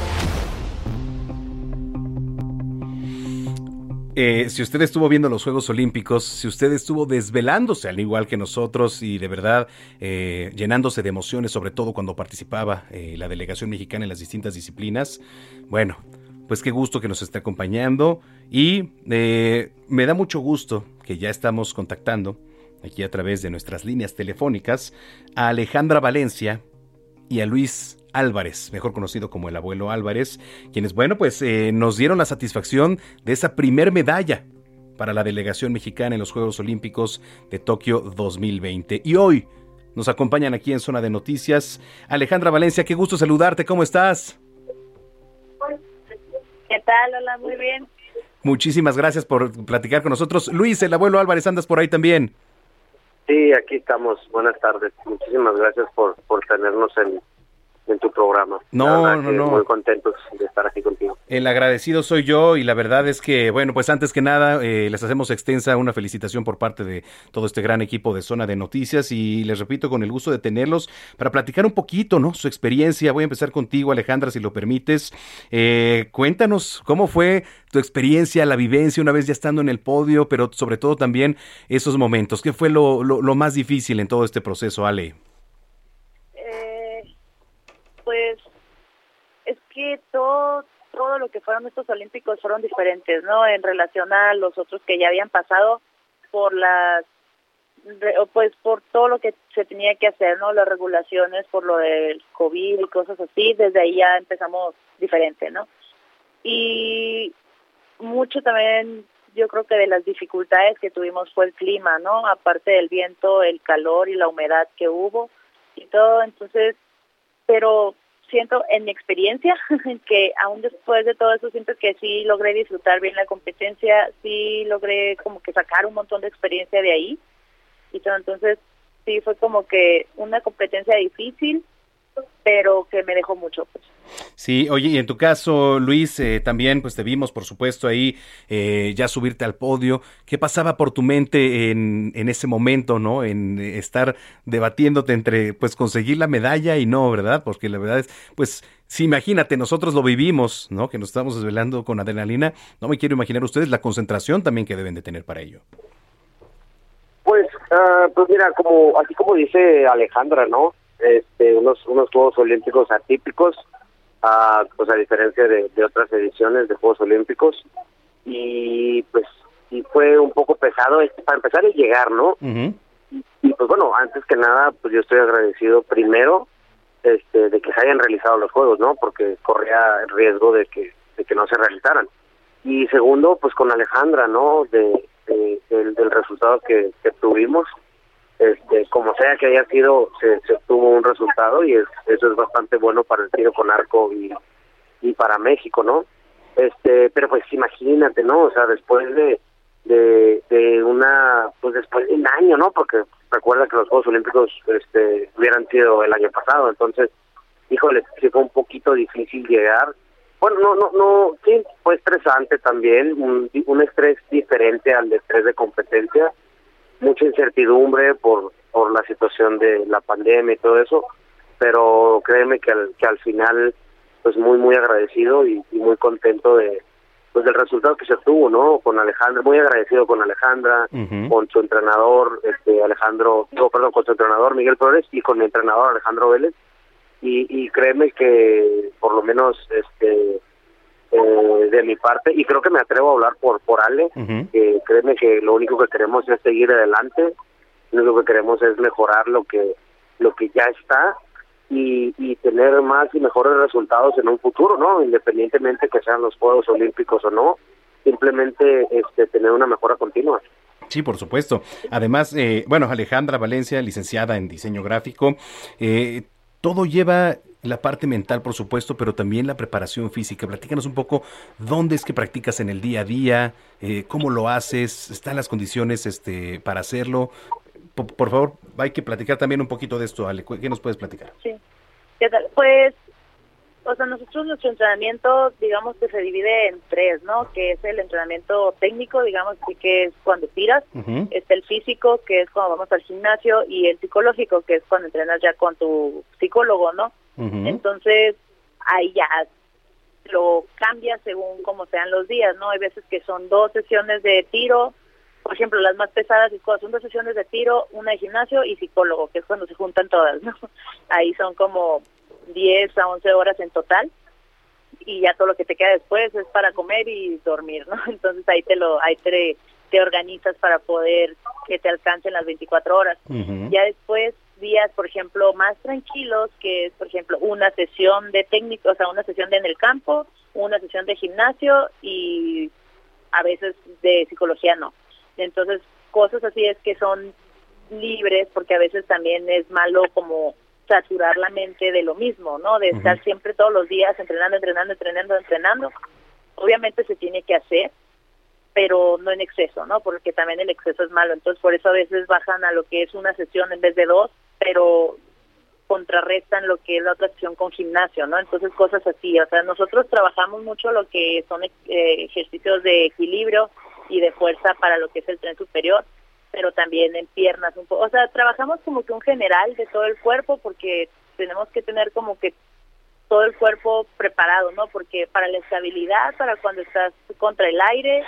Eh, si usted estuvo viendo los Juegos Olímpicos, si usted estuvo desvelándose al igual que nosotros y de verdad eh, llenándose de emociones, sobre todo cuando participaba eh, la delegación mexicana en las distintas disciplinas, bueno, pues qué gusto que nos esté acompañando. Y eh, me da mucho gusto que ya estamos contactando aquí a través de nuestras líneas telefónicas a Alejandra Valencia y a Luis Álvarez, mejor conocido como el abuelo Álvarez, quienes, bueno, pues eh, nos dieron la satisfacción de esa primer medalla para la delegación mexicana en los Juegos Olímpicos de Tokio 2020. Y hoy nos acompañan aquí en Zona de Noticias. Alejandra Valencia, qué gusto saludarte, ¿cómo estás? ¿Qué tal? Hola, muy bien. Muchísimas gracias por platicar con nosotros. Luis, el abuelo Álvarez, andas por ahí también. Sí, aquí estamos. Buenas tardes. Muchísimas gracias por, por tenernos en, en tu programa. No, verdad no, no. Muy contentos de estar aquí contigo. El agradecido soy yo y la verdad es que, bueno, pues antes que nada eh, les hacemos extensa una felicitación por parte de todo este gran equipo de Zona de Noticias y les repito con el gusto de tenerlos para platicar un poquito, ¿no? Su experiencia. Voy a empezar contigo, Alejandra, si lo permites. Eh, cuéntanos cómo fue tu experiencia, la vivencia una vez ya estando en el podio, pero sobre todo también esos momentos. ¿Qué fue lo, lo- lo más difícil en todo este proceso, Ale? Pues es que todo todo lo que fueron estos olímpicos fueron diferentes, ¿no? En relación a los otros que ya habían pasado por las pues por todo lo que se tenía que hacer, ¿no? Las regulaciones por lo del COVID y cosas así, desde ahí ya empezamos diferente, ¿no? Y mucho también yo creo que de las dificultades que tuvimos fue el clima, ¿no? Aparte del viento, el calor y la humedad que hubo y todo, entonces, pero siento en mi experiencia que aún después de todo eso siento que sí logré disfrutar bien la competencia, sí logré como que sacar un montón de experiencia de ahí y todo, entonces sí fue como que una competencia difícil, pero que me dejó mucho. Pues. Sí, oye, y en tu caso, Luis, eh, también pues te vimos, por supuesto, ahí eh, ya subirte al podio. ¿Qué pasaba por tu mente en, en ese momento, no? En eh, estar debatiéndote entre pues conseguir la medalla y no, ¿verdad? Porque la verdad es, pues, sí, imagínate, nosotros lo vivimos, ¿no? Que nos estamos desvelando con adrenalina. No me quiero imaginar ustedes la concentración también que deben de tener para ello. Pues, ah, pues mira, como así como dice Alejandra, ¿no? Este, unos unos Juegos Olímpicos atípicos, ah, pues a diferencia de, de otras ediciones de Juegos Olímpicos y pues y fue un poco pesado para empezar el llegar, ¿no? Y pues bueno, antes que nada, pues yo estoy agradecido primero este, de que se hayan realizado los juegos, ¿no? Porque corría el riesgo de que, de que no se realizaran. Y segundo, pues con Alejandra, ¿no? De, de- del, del resultado que, que tuvimos. Este, como sea que haya sido, se, se obtuvo un resultado y es, eso es bastante bueno para el tiro con arco y, y para México, ¿no? Este, pero pues imagínate, ¿no? O sea, después de, de, de una, pues después de un año, ¿no? Porque recuerda que los Juegos Olímpicos, este, hubieran sido el año pasado, entonces, híjole, sí fue un poquito difícil llegar. Bueno, no, no, no, sí, fue estresante también, un, un estrés diferente al estrés de competencia, mucha incertidumbre por, por la situación de la pandemia y todo eso, pero créeme que al, que al final, pues muy, muy agradecido y, y muy contento de, pues del resultado que se tuvo, ¿no? Con Alejandra, muy agradecido con Alejandra, con su entrenador, este Alejandro, no, perdón, con su entrenador Miguel Flores y con mi entrenador Alejandro Vélez. Y, y créeme que por lo menos este eh, de mi parte, y creo que me atrevo a hablar por, por Ale, créeme que lo único que queremos es seguir adelante, lo único que queremos es mejorar lo que, lo que ya está y, y tener más y mejores resultados en un futuro, ¿no? Independientemente que sean los Juegos Olímpicos o no, simplemente este, tener una mejora continua. Sí, por supuesto. Además, eh, bueno, Alejandra Valencia, licenciada en diseño gráfico, eh, todo lleva la parte mental, por supuesto, pero también la preparación física. Platícanos un poco dónde es que practicas en el día a día, eh, cómo lo haces, están las condiciones este, para hacerlo. Por, favor, hay que platicar también un poquito de esto, Ale. ¿Qué nos puedes platicar? Sí. ¿Qué tal? Pues, o sea, nosotros nuestro entrenamiento, digamos que se divide en tres, ¿no? Que es el entrenamiento técnico, digamos que es cuando tiras, está el físico, que es cuando vamos al gimnasio, y el psicológico, que es cuando entrenas ya con tu psicólogo, ¿no? Entonces, ahí ya lo cambia según como sean los días, ¿no? Hay veces que son dos sesiones de tiro, por ejemplo, las más pesadas y son dos sesiones de tiro, una de gimnasio y psicólogo, que es cuando se juntan todas, ¿no? Ahí son como 10 a 11 horas en total y ya todo lo que te queda después es para comer y dormir, ¿no? Entonces ahí te lo ahí te, te organizas para poder que te alcancen las 24 horas. Ya después días, por ejemplo, más tranquilos, que es, por ejemplo, una sesión de técnico, o sea, una sesión de en el campo, una sesión de gimnasio y a veces de psicología no. Entonces, cosas así es que son libres, porque a veces también es malo como saturar la mente de lo mismo, ¿no? De estar siempre todos los días entrenando, entrenando, entrenando, entrenando. Obviamente se tiene que hacer, pero no en exceso, ¿no? Porque también el exceso es malo. Entonces, por eso a veces bajan a lo que es una sesión en vez de dos pero contrarrestan lo que es la otra acción con gimnasio, ¿no? Entonces cosas así, o sea, nosotros trabajamos mucho lo que son eh, ejercicios de equilibrio y de fuerza para lo que es el tren superior, pero también en piernas un poco, o sea, trabajamos como que un general de todo el cuerpo porque tenemos que tener como que todo el cuerpo preparado, ¿no? Porque para la estabilidad, para cuando estás contra el aire,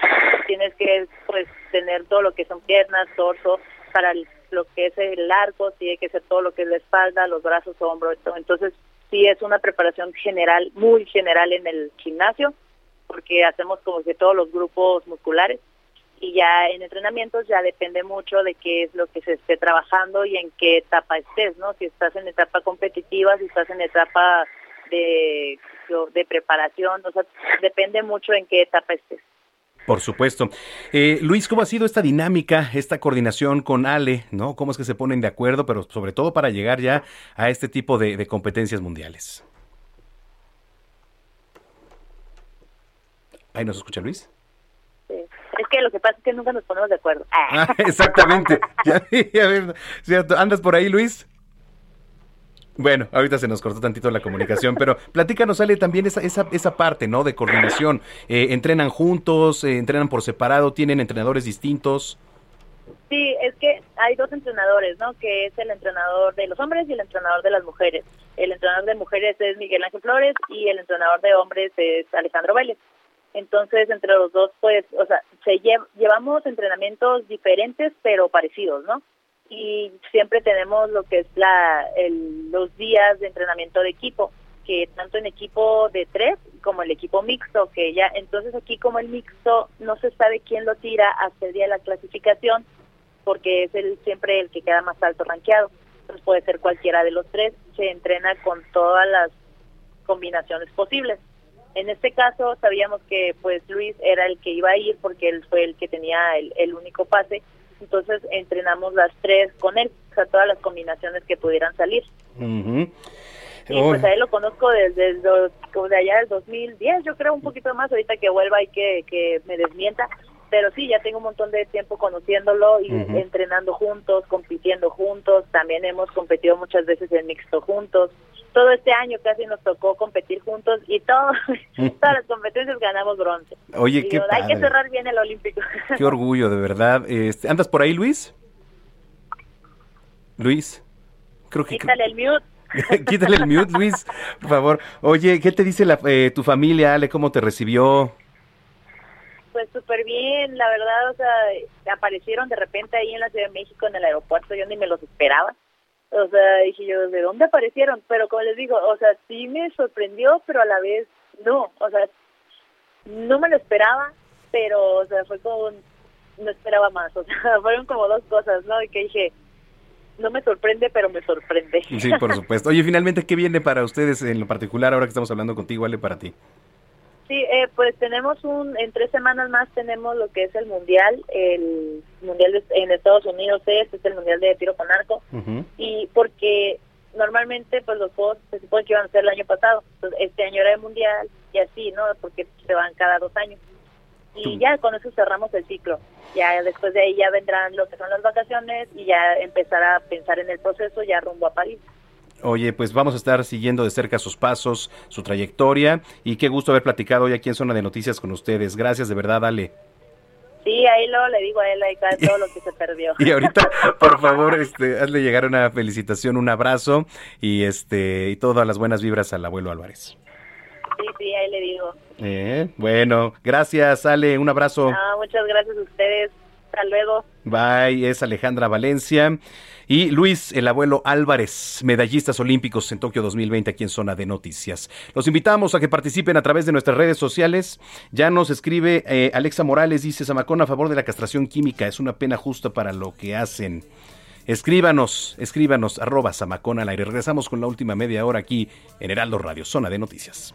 tienes que pues tener todo lo que son piernas, torso, para el lo que es el arco, tiene que ser todo lo que es la espalda, los brazos, hombros. Entonces, sí es una preparación general, muy general en el gimnasio, porque hacemos como que todos los grupos musculares. Y ya en entrenamientos ya depende mucho de qué es lo que se esté trabajando y en qué etapa estés, ¿no? Si estás en etapa competitiva, si estás en etapa de, de preparación, o sea, depende mucho en qué etapa estés. Por supuesto. Eh, Luis, ¿cómo ha sido esta dinámica, esta coordinación con Ale? ¿no? ¿Cómo es que se ponen de acuerdo, pero sobre todo para llegar ya a este tipo de, competencias mundiales? ¿Ahí nos escucha Luis? Sí. Es que lo que pasa es que nunca nos ponemos de acuerdo. Ah, exactamente. ¿Andas por ahí, Luis? Bueno, ahorita se nos cortó tantito la comunicación, pero platícanos, sale también esa, esa, esa parte, ¿no? De coordinación. Eh, ¿Entrenan juntos? Eh, ¿Entrenan por separado? ¿Tienen entrenadores distintos? Sí, es que hay dos entrenadores, ¿no? Que es el entrenador de los hombres y el entrenador de las mujeres. El entrenador de mujeres es Miguel Ángel Flores y el entrenador de hombres es Alejandro Vélez. Entonces, entre los dos, pues, o sea, se llevamos entrenamientos diferentes pero parecidos, ¿no? Y siempre tenemos lo que es la, los días de entrenamiento de equipo, que tanto en equipo de tres como el equipo mixto, que ya entonces aquí como el mixto no se sabe quién lo tira hasta el día de la clasificación, porque es el siempre el que queda más alto rankeado. Entonces puede ser cualquiera de los tres, se entrena con todas las combinaciones posibles. En este caso sabíamos que pues Luis era el que iba a ir porque él fue el que tenía el, el único pase entonces entrenamos las tres con él, o sea, todas las combinaciones que pudieran salir. Y pues a él lo conozco desde, desde, allá del 2010, yo creo un poquito más, ahorita que vuelva y que, que me desmienta, pero sí, ya tengo un montón de tiempo conociéndolo y entrenando juntos, compitiendo juntos, también hemos competido muchas veces en mixto juntos, todo este año casi nos tocó competir juntos y todo, todas las competencias ganamos bronce. Oye, qué Hay que cerrar bien el Olímpico. Qué orgullo, de verdad. Este, ¿Andas por ahí, Luis? Luis, creo que... Quítale el mute. Quítale el mute, Luis, por favor. Oye, ¿qué te dice la, eh, tu familia, Ale? ¿Cómo te recibió? Pues súper bien, la verdad, o sea, aparecieron de repente ahí en la Ciudad de México, en el aeropuerto, yo ni me los esperaba. O sea, dije yo, ¿de dónde aparecieron? Pero como les digo, o sea, sí me sorprendió, pero a la vez no, o sea, no me lo esperaba, pero, o sea, fue como, no esperaba más, o sea, fueron como dos cosas, ¿no? Y que dije, no me sorprende, pero me sorprende. Sí, por supuesto. Oye, finalmente, ¿qué viene para ustedes en lo particular ahora que estamos hablando contigo, Ale, para ti? Sí, eh, pues tenemos un, en tres semanas más tenemos lo que es el mundial, el mundial en Estados Unidos, este es el mundial de tiro con arco, y porque normalmente pues los juegos se supone que iban a ser el año pasado, Entonces, este año era el mundial y así, ¿no? Porque se van cada dos años. Y ya con eso cerramos el ciclo. Ya después de ahí ya vendrán lo que son las vacaciones y ya empezar a pensar en el proceso ya rumbo a París. Oye, pues vamos a estar siguiendo de cerca sus pasos, su trayectoria y qué gusto haber platicado hoy aquí en Zona de Noticias con ustedes. Gracias de verdad, Ale. Sí, ahí luego le digo a él ahí todo lo que se perdió. Y ahorita, por favor, este, hazle llegar una felicitación, un abrazo y este y todas las buenas vibras al abuelo Álvarez. Sí, sí, ahí le digo. Eh, bueno, gracias, Ale, un abrazo. muchas gracias a ustedes. Hasta luego. Bye, es Alejandra Valencia. Y Luis, el abuelo Álvarez, medallistas olímpicos en Tokio 2020 aquí en Zona de Noticias. Los invitamos a que participen a través de nuestras redes sociales. Ya nos escribe eh, Alexa Morales, dice Zamacón a favor de la castración química. Es una pena justa para lo que hacen. Escríbanos, escríbanos, arroba Zamacón al aire. Regresamos con la última media hora aquí en Heraldo Radio, Zona de Noticias.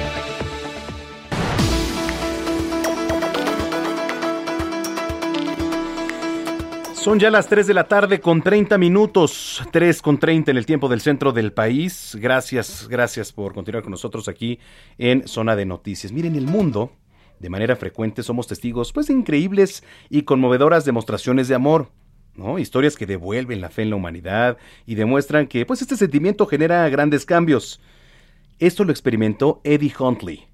Son ya las 3 de la tarde con 30 minutos, 3 con 30 en el tiempo del centro del país. Gracias, gracias por continuar con nosotros aquí en Zona de Noticias. Miren, el mundo, de manera frecuente somos testigos pues de increíbles y conmovedoras demostraciones de amor. ¿no? Historias que devuelven la fe en la humanidad y demuestran que pues este sentimiento genera grandes cambios. Esto lo experimentó Eddie Huntley,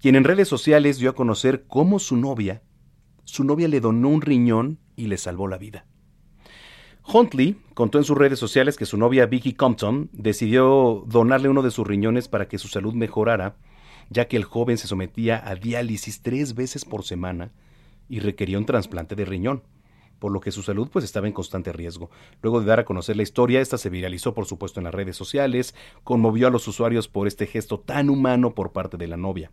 quien en redes sociales dio a conocer cómo su novia, su novia le donó un riñón y le salvó la vida. Huntley contó en sus redes sociales que su novia Vicky Compton decidió donarle uno de sus riñones para que su salud mejorara, ya que el joven se sometía a diálisis tres veces por semana y requería un trasplante de riñón, por lo que su salud pues estaba en constante riesgo. Luego de dar a conocer la historia, esta se viralizó por supuesto en las redes sociales, conmovió a los usuarios por este gesto tan humano por parte de la novia.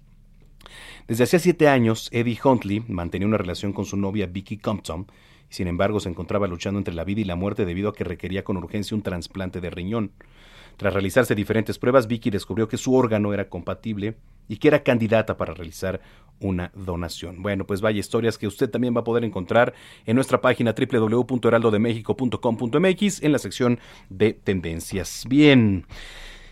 Desde hacía siete años, Eddie Huntley mantenía una relación con su novia Vicky Compton, sin embargo, se encontraba luchando entre la vida y la muerte debido a que requería con urgencia un trasplante de riñón. Tras realizarse diferentes pruebas, Vicky descubrió que su órgano era compatible y que era candidata para realizar una donación. Bueno, pues vaya historias que usted también va a poder encontrar en nuestra página www.heraldodemexico.com.mx en la sección de tendencias. Bien,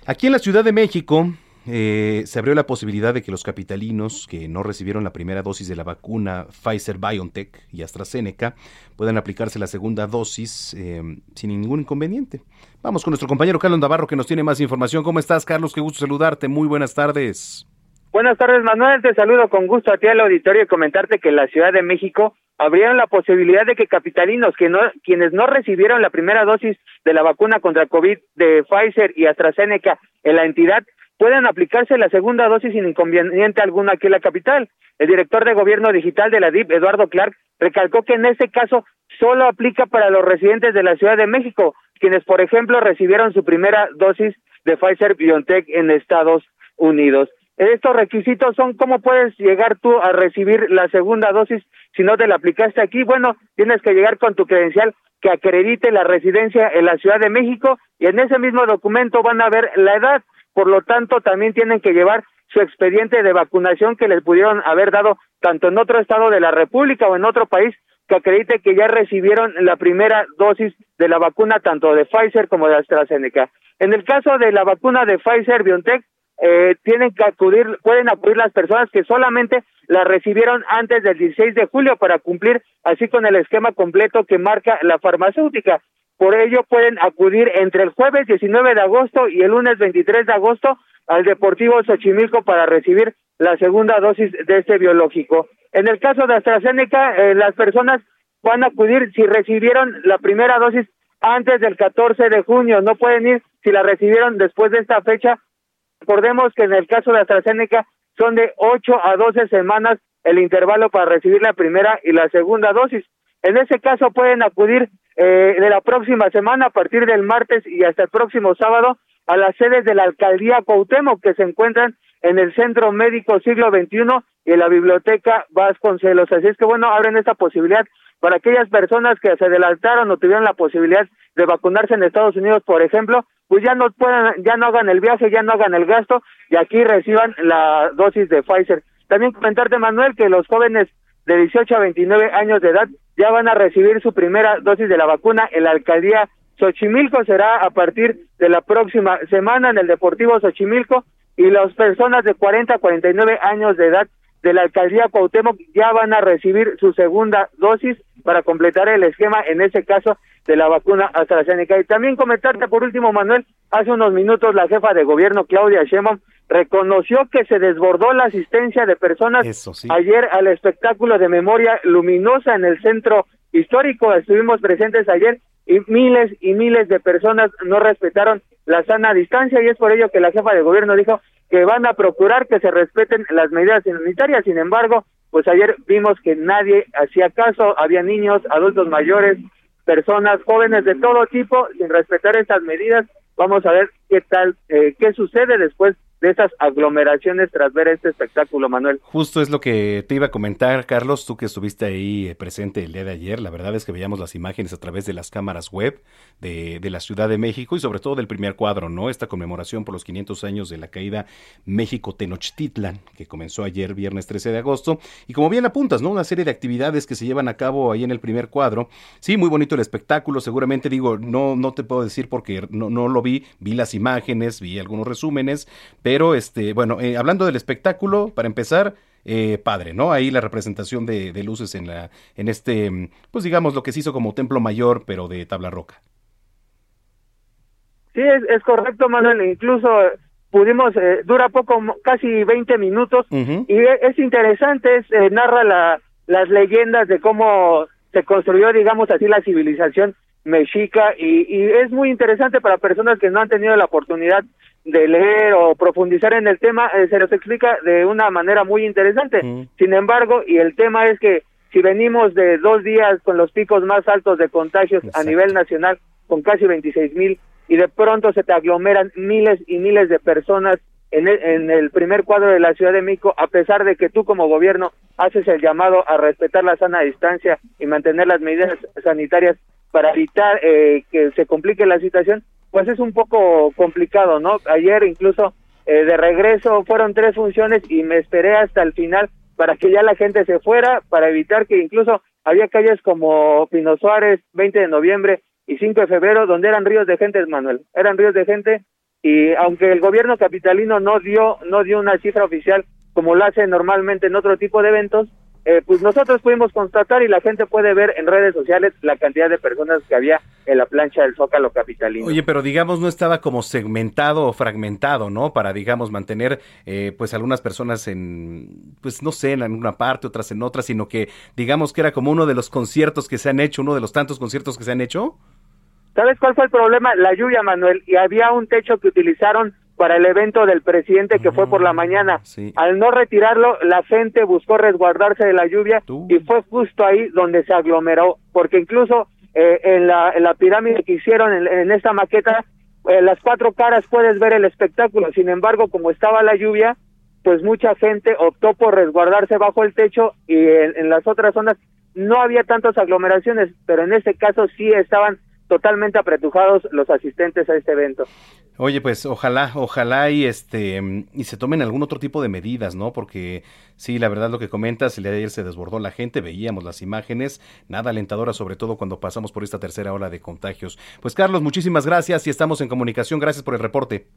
aquí en la Ciudad de México eh, se abrió la posibilidad de que los capitalinos que no recibieron la primera dosis de la vacuna Pfizer BioNTech y AstraZeneca puedan aplicarse la segunda dosis eh, sin ningún inconveniente. Vamos con nuestro compañero Carlos Navarro que nos tiene más información. ¿Cómo estás, Carlos? Qué gusto saludarte. Muy buenas tardes. Buenas tardes, Manuel. Te saludo con gusto a ti al auditorio y comentarte que en la Ciudad de México abrieron la posibilidad de que capitalinos que no, quienes no recibieron la primera dosis de la vacuna contra COVID de Pfizer y AstraZeneca en la entidad pueden aplicarse la segunda dosis sin inconveniente alguno aquí en la capital. El director de Gobierno Digital de la DIP, Eduardo Clark, recalcó que en este caso solo aplica para los residentes de la Ciudad de México, quienes, por ejemplo, recibieron su primera dosis de Pfizer BioNTech en Estados Unidos. Estos requisitos son cómo puedes llegar tú a recibir la segunda dosis si no te la aplicaste aquí. Bueno, tienes que llegar con tu credencial que acredite la residencia en la Ciudad de México y en ese mismo documento van a ver la edad por lo tanto también tienen que llevar su expediente de vacunación que les pudieron haber dado tanto en otro estado de la República o en otro país que acredite que ya recibieron la primera dosis de la vacuna tanto de Pfizer como de AstraZeneca. En el caso de la vacuna de Pfizer BioNTech, eh, tienen que acudir, pueden acudir las personas que solamente la recibieron antes del 16 de julio para cumplir así con el esquema completo que marca la farmacéutica. Por ello pueden acudir entre el jueves 19 de agosto y el lunes 23 de agosto al Deportivo Xochimilco para recibir la segunda dosis de este biológico. En el caso de AstraZeneca, eh, las personas van a acudir si recibieron la primera dosis antes del 14 de junio, no pueden ir si la recibieron después de esta fecha. Recordemos que en el caso de AstraZeneca son de 8 a 12 semanas el intervalo para recibir la primera y la segunda dosis. En ese caso pueden acudir eh, de la próxima semana a partir del martes y hasta el próximo sábado a las sedes de la alcaldía Cuauhtémoc que se encuentran en el Centro Médico Siglo XXI y en la Biblioteca Vasconcelos. Así es que bueno, abren esta posibilidad para aquellas personas que se adelantaron o tuvieron la posibilidad de vacunarse en Estados Unidos, por ejemplo, pues ya no puedan, ya no hagan el viaje, ya no hagan el gasto y aquí reciban la dosis de Pfizer. También comentarte, Manuel, que los jóvenes de 18 a 29 años de edad ya van a recibir su primera dosis de la vacuna en la alcaldía Xochimilco. Será a partir de la próxima semana en el Deportivo Xochimilco y las personas de 40 a 49 años de edad de la alcaldía Cuauhtémoc ya van a recibir su segunda dosis para completar el esquema, en ese caso, de la vacuna AstraZeneca. Y también comentarte por último, Manuel, hace unos minutos la jefa de gobierno, Claudia Sheinbaum, reconoció que se desbordó la asistencia de personas ayer al espectáculo de memoria luminosa en el centro histórico. Estuvimos presentes ayer y miles y miles de personas no respetaron la sana distancia y es por ello que la jefa de gobierno dijo que van a procurar que se respeten las medidas sanitarias. Sin embargo, pues ayer vimos que nadie hacía caso, había niños, adultos mayores, personas jóvenes de todo tipo sin respetar estas medidas. Vamos a ver qué tal, eh, qué sucede después de esas aglomeraciones tras ver este espectáculo, Manuel. Justo es lo que te iba a comentar, Carlos, tú que estuviste ahí eh, presente el día de ayer. La verdad es que veíamos las imágenes a través de las cámaras web de, de la Ciudad de México y sobre todo del primer cuadro, ¿no? Esta conmemoración por los 500 años de la caída México-Tenochtitlan, que comenzó ayer, viernes 13 de agosto. Y como bien apuntas, ¿no? Una serie de actividades que se llevan a cabo ahí en el primer cuadro. Sí, muy bonito el espectáculo, seguramente digo, no, no te puedo decir porque no, no lo vi, vi las imágenes, vi algunos resúmenes, pero pero, este, bueno, eh, hablando del espectáculo, para empezar, eh, padre, ¿no? Ahí la representación de, luces en la, en este, pues digamos lo que se hizo como templo mayor, pero de tabla roca. Sí, es, correcto, Manuel. Incluso pudimos, eh, dura poco, casi 20 minutos, y es, interesante, es, narra la, las leyendas de cómo se construyó, digamos así, la civilización mexica, y, y es muy interesante para personas que no han tenido la oportunidad de leer o profundizar en el tema, eh, se nos explica de una manera muy interesante. Sin embargo, y el tema es que si venimos de dos días con los picos más altos de contagios a nivel nacional, con casi 26 mil, y de pronto se te aglomeran miles y miles de personas en el, en el primer cuadro de la Ciudad de México, a pesar de que tú como gobierno haces el llamado a respetar la sana distancia y mantener las medidas sanitarias para evitar eh, que se complique la situación, pues es un poco complicado, ¿no? Ayer incluso eh, de regreso fueron tres funciones y me esperé hasta el final para que ya la gente se fuera, para evitar que incluso había calles como Pino Suárez, 20 de noviembre y 5 de febrero, donde eran ríos de gente, Manuel, eran ríos de gente y aunque el gobierno capitalino no dio no dio una cifra oficial como lo hace normalmente en otro tipo de eventos, eh, pues nosotros pudimos constatar y la gente puede ver en redes sociales la cantidad de personas que había en la plancha del Zócalo Capitalino. Oye, pero digamos no estaba como segmentado o fragmentado, ¿no? Para, digamos, mantener eh, pues algunas personas en, pues no sé, en una parte, otras en otra, sino que digamos que era como uno de los conciertos que se han hecho, uno de los tantos conciertos que se han hecho. ¿Sabes cuál fue el problema? La lluvia, Manuel, y había un techo que utilizaron para el evento del presidente que fue por la mm, mañana. Al no retirarlo, la gente buscó resguardarse de la lluvia y fue justo ahí donde se aglomeró, porque incluso eh, en, la, en la pirámide que hicieron en, esta maqueta, eh, las cuatro caras puedes ver el espectáculo, sin embargo, como estaba la lluvia, pues mucha gente optó por resguardarse bajo el techo y en, en las otras zonas no había tantas aglomeraciones, pero en este caso sí estaban totalmente apretujados los asistentes a este evento. Oye, pues ojalá, ojalá y este y se tomen algún otro tipo de medidas, ¿no? Porque sí, la verdad lo que comentas, el día de ayer se desbordó la gente, veíamos las imágenes, nada alentadora, sobre todo cuando pasamos por esta tercera ola de contagios. Pues Carlos, muchísimas gracias y estamos en comunicación. Gracias por el reporte.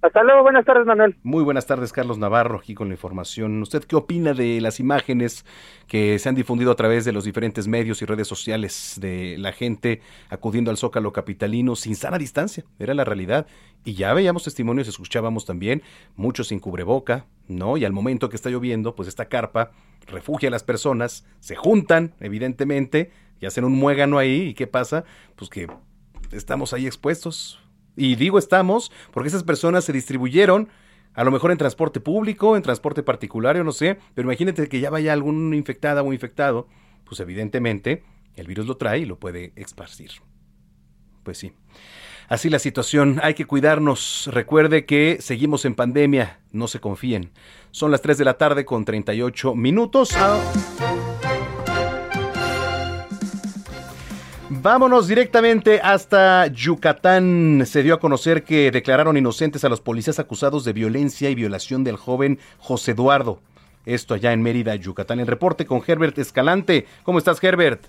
Hasta luego, buenas tardes, Manuel. Muy buenas tardes, Carlos Navarro, aquí con la información. ¿Usted qué opina de las imágenes que se han difundido a través de los diferentes medios y redes sociales de la gente acudiendo al Zócalo Capitalino sin sana distancia? Era la realidad. Y ya veíamos testimonios, escuchábamos también, muchos sin cubreboca, ¿no? Y al momento que está lloviendo, pues esta carpa refugia a las personas, se juntan, evidentemente, y hacen un muégano ahí. ¿Y qué pasa? Pues que estamos ahí expuestos y digo estamos porque esas personas se distribuyeron a lo mejor en transporte público, en transporte particular, yo no sé, pero imagínate que ya vaya algún infectada o infectado, pues evidentemente el virus lo trae y lo puede esparcir. Pues sí. Así la situación, hay que cuidarnos. Recuerde que seguimos en pandemia, no se confíen. Son las 3 de la tarde con 38 minutos. Vámonos directamente hasta Yucatán. Se dio a conocer que declararon inocentes a los policías acusados de violencia y violación del joven José Eduardo. Esto allá en Mérida, Yucatán. El reporte con Herbert Escalante. ¿Cómo estás, Herbert?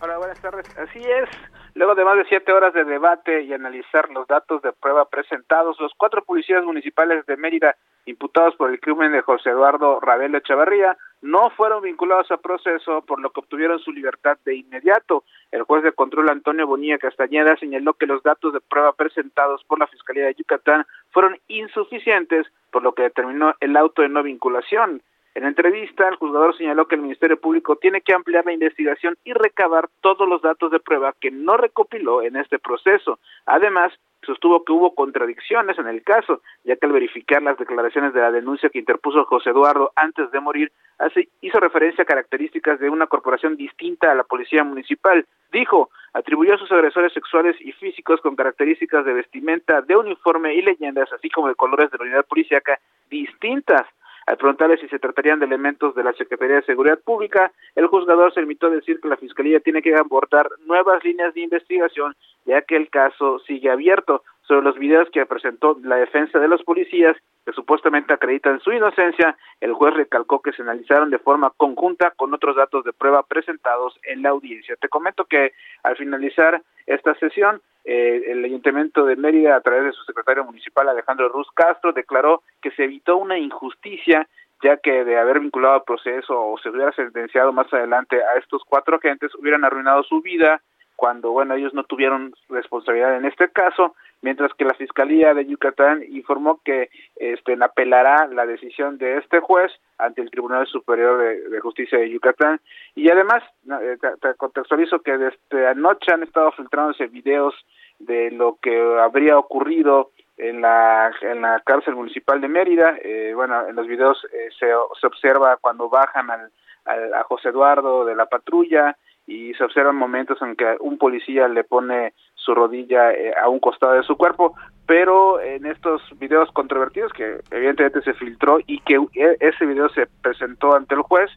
Hola, buenas tardes. Así es. Luego de más de siete horas de debate y analizar los datos de prueba presentados, los cuatro policías municipales de Mérida imputados por el crimen de José Eduardo Rabel Echeverría no fueron vinculados a proceso, por lo que obtuvieron su libertad de inmediato. El juez de control Antonio Bonilla Castañeda señaló que los datos de prueba presentados por la Fiscalía de Yucatán fueron insuficientes, por lo que determinó el auto de no vinculación. En entrevista, el juzgador señaló que el Ministerio Público tiene que ampliar la investigación y recabar todos los datos de prueba que no recopiló en este proceso. Además, sostuvo que hubo contradicciones en el caso, ya que al verificar las declaraciones de la denuncia que interpuso José Eduardo antes de morir, así hizo referencia a características de una corporación distinta a la policía municipal. Dijo, atribuyó a sus agresores sexuales y físicos con características de vestimenta, de uniforme y leyendas, así como de colores de la unidad policíaca distintas. Al preguntarle si se tratarían de elementos de la Secretaría de Seguridad Pública, el juzgador se limitó a decir que la Fiscalía tiene que abordar nuevas líneas de investigación, ya que el caso sigue abierto. Sobre los videos que presentó la defensa de los policías, que supuestamente acreditan su inocencia, el juez recalcó que se analizaron de forma conjunta con otros datos de prueba presentados en la audiencia. Te comento que al finalizar esta sesión, eh, el Ayuntamiento de Mérida, a través de su secretario municipal Alejandro Ruz Castro, declaró que se evitó una injusticia ya que de haber vinculado al proceso o se hubiera sentenciado más adelante a estos cuatro agentes, hubieran arruinado su vida cuando, bueno, ellos no tuvieron responsabilidad en este caso, mientras que la Fiscalía de Yucatán informó que este, apelará la decisión de este juez ante el Tribunal Superior de, Justicia de Yucatán. Y además, eh, te, contextualizo que desde anoche han estado filtrándose videos de lo que habría ocurrido en la, en la cárcel municipal de Mérida. Eh, bueno, en los videos eh, se, se observa cuando bajan al, al, a José Eduardo de la patrulla, y se observan momentos en que un policía le pone su rodilla eh, a un costado de su cuerpo, pero en estos videos controvertidos que evidentemente se filtró y que e, ese video se presentó ante el juez,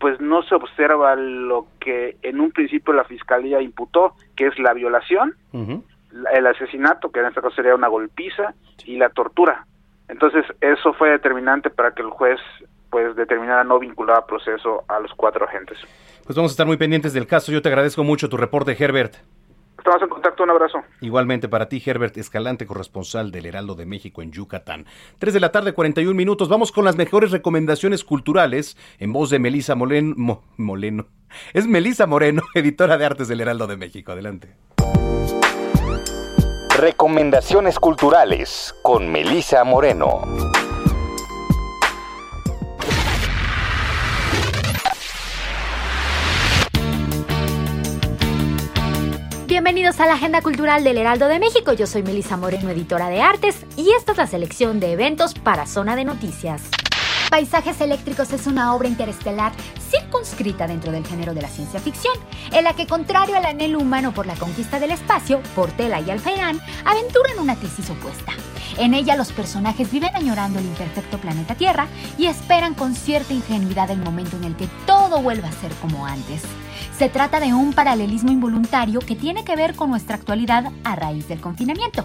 pues no se observa lo que en un principio la fiscalía imputó, que es la violación, el asesinato, que en este caso sería una golpiza, y la tortura. Entonces, eso fue determinante para que el juez pues determinara no vincular a proceso a los cuatro agentes. Pues vamos a estar muy pendientes del caso. Yo te agradezco mucho tu reporte, Herbert. Estamos en contacto, un abrazo. Igualmente para ti, Herbert Escalante, corresponsal del Heraldo de México en Yucatán. 3 de la tarde, 41 minutos. Vamos con las mejores recomendaciones culturales en voz de Melisa Moleno. Moleno. Es Melisa Moreno, editora de artes del Heraldo de México. Adelante. Recomendaciones culturales con Melisa Moreno. Bienvenidos a la Agenda Cultural del Heraldo de México. Yo soy Melisa Moreno, editora de artes, y esta es la selección de eventos para Zona de Noticias. Paisajes Eléctricos es una obra interestelar circunscrita dentro del género de la ciencia ficción, en la que, contrario al anhelo humano por la conquista del espacio, Portela y Alfairán aventuran una tesis opuesta. En ella los personajes viven añorando el imperfecto planeta Tierra y esperan con cierta ingenuidad el momento en el que todo vuelva a ser como antes. Se trata de un paralelismo involuntario que tiene que ver con nuestra actualidad a raíz del confinamiento.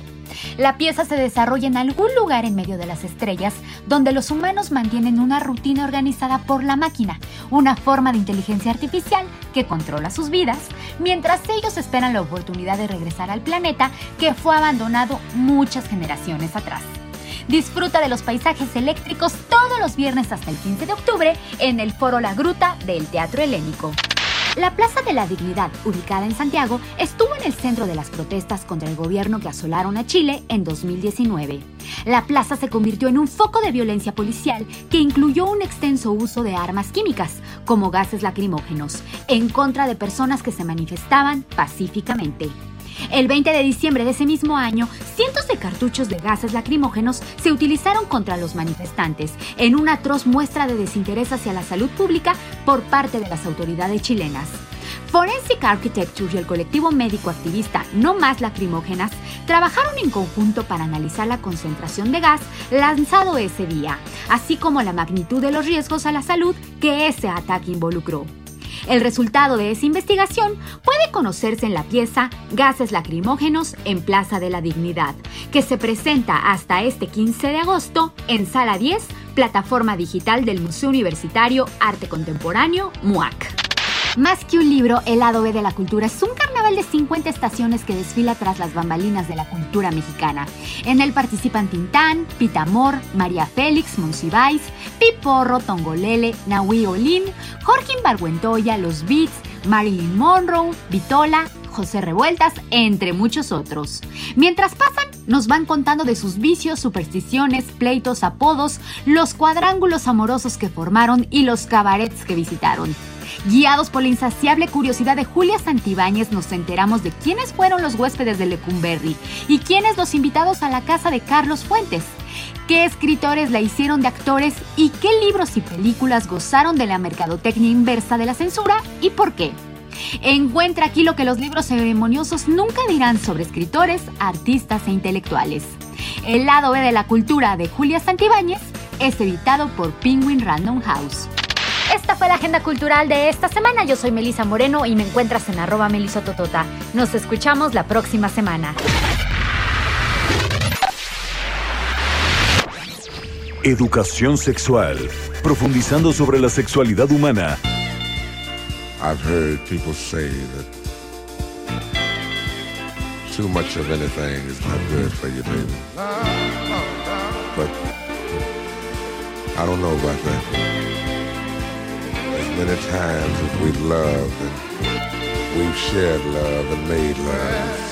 La pieza se desarrolla en algún lugar en medio de las estrellas, donde los humanos mantienen una rutina organizada por la máquina, una forma de inteligencia artificial que controla sus vidas, mientras ellos esperan la oportunidad de regresar al planeta que fue abandonado muchas generaciones atrás. Disfruta de los paisajes eléctricos todos los viernes hasta el 15 de octubre en el Foro La Gruta del Teatro Helénico. La Plaza de la Dignidad, ubicada en Santiago, estuvo en el centro de las protestas contra el gobierno que asolaron a Chile en 2019. La plaza se convirtió en un foco de violencia policial que incluyó un extenso uso de armas químicas, como gases lacrimógenos, en contra de personas que se manifestaban pacíficamente. El 20 de diciembre de ese mismo año, cientos de cartuchos de gases lacrimógenos se utilizaron contra los manifestantes, en una atroz muestra de desinterés hacia la salud pública por parte de las autoridades chilenas. Forensic Architecture y el colectivo médico activista No Más Lacrimógenas trabajaron en conjunto para analizar la concentración de gas lanzado ese día, así como la magnitud de los riesgos a la salud que ese ataque involucró. El resultado de esa investigación puede conocerse en la pieza Gases lacrimógenos en Plaza de la Dignidad, que se presenta hasta este 15 de agosto en Sala 10, plataforma digital del Museo Universitario Arte Contemporáneo, MUAC. Más que un libro, El lado B de la cultura es un carnaval de 50 estaciones que desfila tras las bambalinas de la cultura mexicana. En él participan Tintán, Pitamor, María Félix, Monsiváis, Piporro, Tongolele, Nahui Olin, Jorge Barguentoya, Los Beats, Marilyn Monroe, Vitola, José Revueltas, entre muchos otros. Mientras pasan, nos van contando de sus vicios, supersticiones, pleitos, apodos, los cuadrángulos amorosos que formaron y los cabarets que visitaron. Guiados por la insaciable curiosidad de Julia Santibáñez, nos enteramos de quiénes fueron los huéspedes de Lecumberri y quiénes los invitados a la casa de Carlos Fuentes. ¿Qué escritores la hicieron de actores y qué libros y películas gozaron de la mercadotecnia inversa de la censura y por qué? Encuentra aquí lo que los libros ceremoniosos nunca dirán sobre escritores, artistas e intelectuales. El lado B de la cultura de Julia Santibáñez es editado por Penguin Random House. Esta fue la agenda cultural de esta semana. Yo soy Melisa Moreno y me encuentras en arroba melisototota. Nos escuchamos la próxima semana. Educación sexual, profundizando sobre la sexualidad humana. I've heard people say that too much of anything is not good for you, baby. But I don't know about that. Many times as we've loved and we've shared love and made love.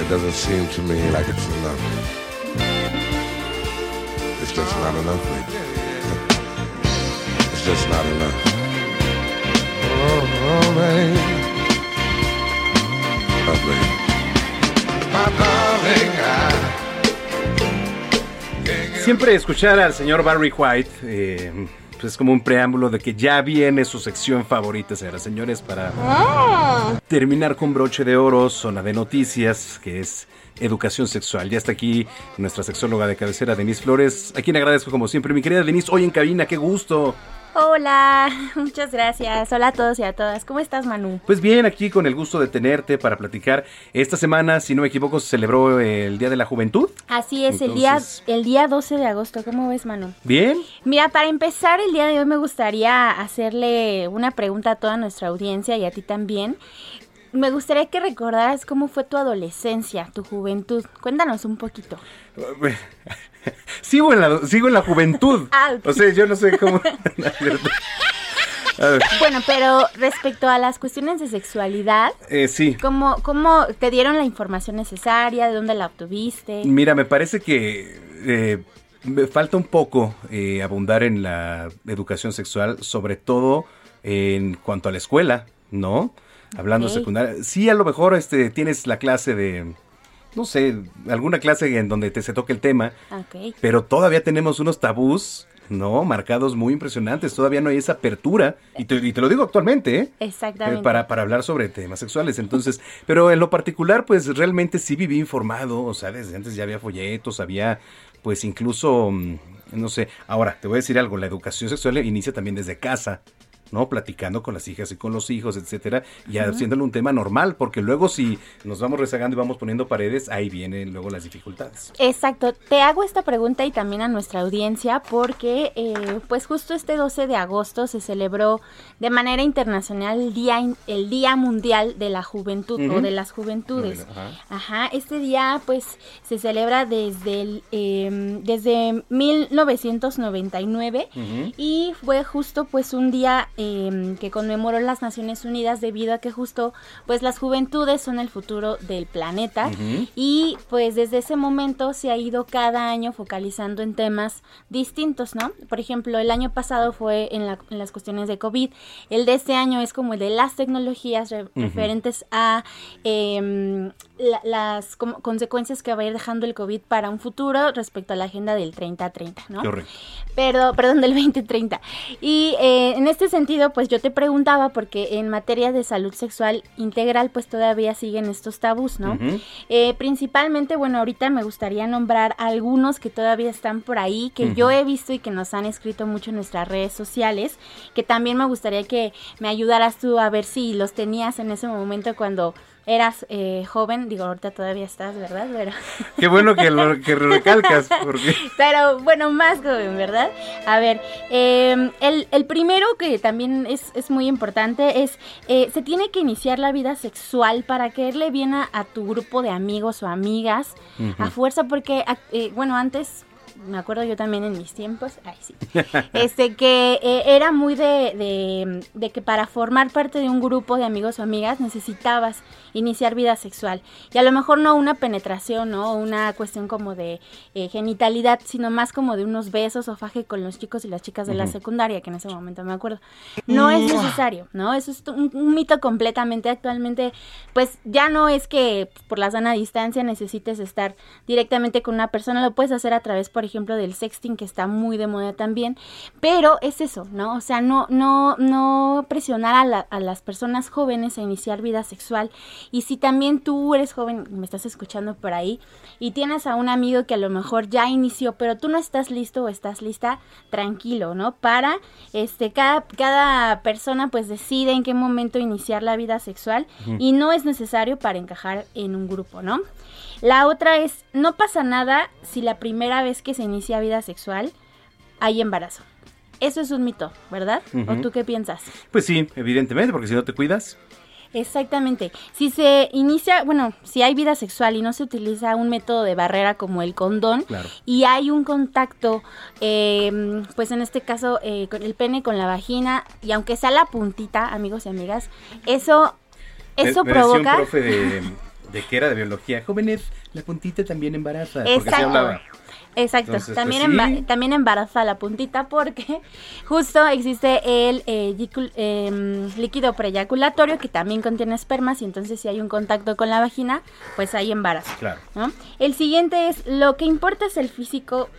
It doesn't seem to me like it's enough. It's just not enough. It's just not enough. Oh, oh baby. Oh, baby. My darling, I Siempre escuchar al señor Barry White eh, pues es como un preámbulo de que ya viene su sección favorita, señoras señores, para ah. terminar con broche de oro, zona de noticias, que es educación sexual. Ya está aquí nuestra sexóloga de cabecera, Denise Flores, a quien agradezco como siempre. Mi querida Denise, hoy en cabina, qué gusto. Hola, muchas gracias. Hola a todos y a todas. ¿Cómo estás, Manu? Pues bien, aquí con el gusto de tenerte para platicar. Esta semana, si no me equivoco, se celebró el Día de la Juventud. Así es, el día el día 12 de agosto. ¿Cómo ves, Manu? Bien. Mira, para empezar el día de hoy me gustaría hacerle una pregunta a toda nuestra audiencia y a ti también. Me gustaría que recordaras cómo fue tu adolescencia, tu juventud. Cuéntanos un poquito. sigo, en la, sigo en la juventud. Ah, o sea, yo no sé cómo... Bueno, pero respecto a las cuestiones de sexualidad, eh, sí. ¿cómo, ¿cómo te dieron la información necesaria? ¿De dónde la obtuviste? Mira, me parece que eh, me falta un poco eh, abundar en la educación sexual, sobre todo en cuanto a la escuela, ¿no? Hablando secundaria. Sí, a lo mejor este, tienes la clase de no sé, alguna clase en donde te se toque el tema. Pero todavía tenemos unos tabús, ¿no? Marcados muy impresionantes. Todavía no hay esa apertura. Y te, lo digo actualmente, ¿eh? Exactamente. para, para hablar sobre temas sexuales. Entonces, pero en lo particular, pues realmente sí viví informado. O sea, desde antes ya había folletos, había, pues incluso, mm, no sé. Ahora, te voy a decir algo. La educación sexual inicia también desde casa. ¿No? Platicando con las hijas y con los hijos, etcétera, y haciéndolo un tema normal, porque luego si nos vamos rezagando y vamos poniendo paredes, ahí vienen luego las dificultades. Exacto, te hago esta pregunta y también a nuestra audiencia, porque eh, pues justo este 12 de agosto se celebró de manera internacional el Día, el día Mundial de la Juventud o de las Juventudes. Ajá. este día pues se celebra desde, el, em, desde 1999 y fue justo pues un día Em, que conmemoró las Naciones Unidas debido a que justo pues las juventudes son el futuro del planeta y pues desde ese momento se ha ido cada año focalizando en temas distintos, ¿no? Por ejemplo, el año pasado fue en, las cuestiones de COVID, el de este año es como el de las tecnologías referentes a em, las consecuencias que va a ir dejando el COVID para un futuro respecto a la agenda del 30-30, ¿no? Correcto. Pero, perdón, del 2030. Y eh, en este sentido, pues yo te preguntaba, porque en materia de salud sexual integral, pues todavía siguen estos tabús, ¿no? Eh, principalmente, bueno, ahorita me gustaría nombrar algunos que todavía están por ahí, que yo he visto y que nos han escrito mucho en nuestras redes sociales, que también me gustaría que me ayudaras tú a ver si los tenías en ese momento cuando eras eh, joven, digo, ahorita todavía estás, ¿verdad? Pero... Qué bueno que lo que recalcas, porque... Pero bueno, más joven, ¿verdad? A ver, em, el, el, primero que también es, es muy importante es, eh, se tiene que iniciar la vida sexual para caerle bien a, a tu grupo de amigos o amigas, a fuerza, porque, eh, bueno, antes me acuerdo yo también en mis tiempos, ay sí, este que eh, era muy de, de, que para formar parte de un grupo de amigos o amigas necesitabas iniciar vida sexual. Y a lo mejor no una penetración, ¿no? Una cuestión como de eh, genitalidad, sino más como de unos besos o faje con los chicos y las chicas de la secundaria, que en ese momento me acuerdo. No es necesario, ¿no? Eso es un, un, mito completamente actualmente, pues ya no es que por la sana distancia necesites estar directamente con una persona, lo puedes hacer a través, por ejemplo, del sexting, que está muy de moda también, pero es eso, ¿no? O sea, no, no, no presionar a, a las personas jóvenes a iniciar vida sexual y si también tú eres joven, me estás escuchando por ahí, y tienes a un amigo que a lo mejor ya inició, pero tú no estás listo o estás lista, tranquilo, ¿no? Para, este, cada, cada persona pues decide en qué momento iniciar la vida sexual y no es necesario para encajar en un grupo, ¿no? La otra es, no pasa nada si la primera vez que se inicia vida sexual hay embarazo. Eso es un mito, ¿verdad? ¿O tú qué piensas? Pues sí, evidentemente, porque si no te cuidas. Exactamente. Si se inicia, bueno, si hay vida sexual y no se utiliza un método de barrera como el condón y hay un contacto, eh, pues en este caso eh, con el pene con la vagina y aunque sea la puntita, amigos y amigas, eso, eso provoca. profe de, de que era de biología, jóvenes, la puntita también embaraza. Porque se hablaba. Exacto, pues, también, también embaraza la puntita porque justo existe el eh, em, líquido preyaculatorio que también contiene espermas y entonces si hay un contacto con la vagina, pues hay embarazo. Claro. El siguiente es, lo que importa es el físico,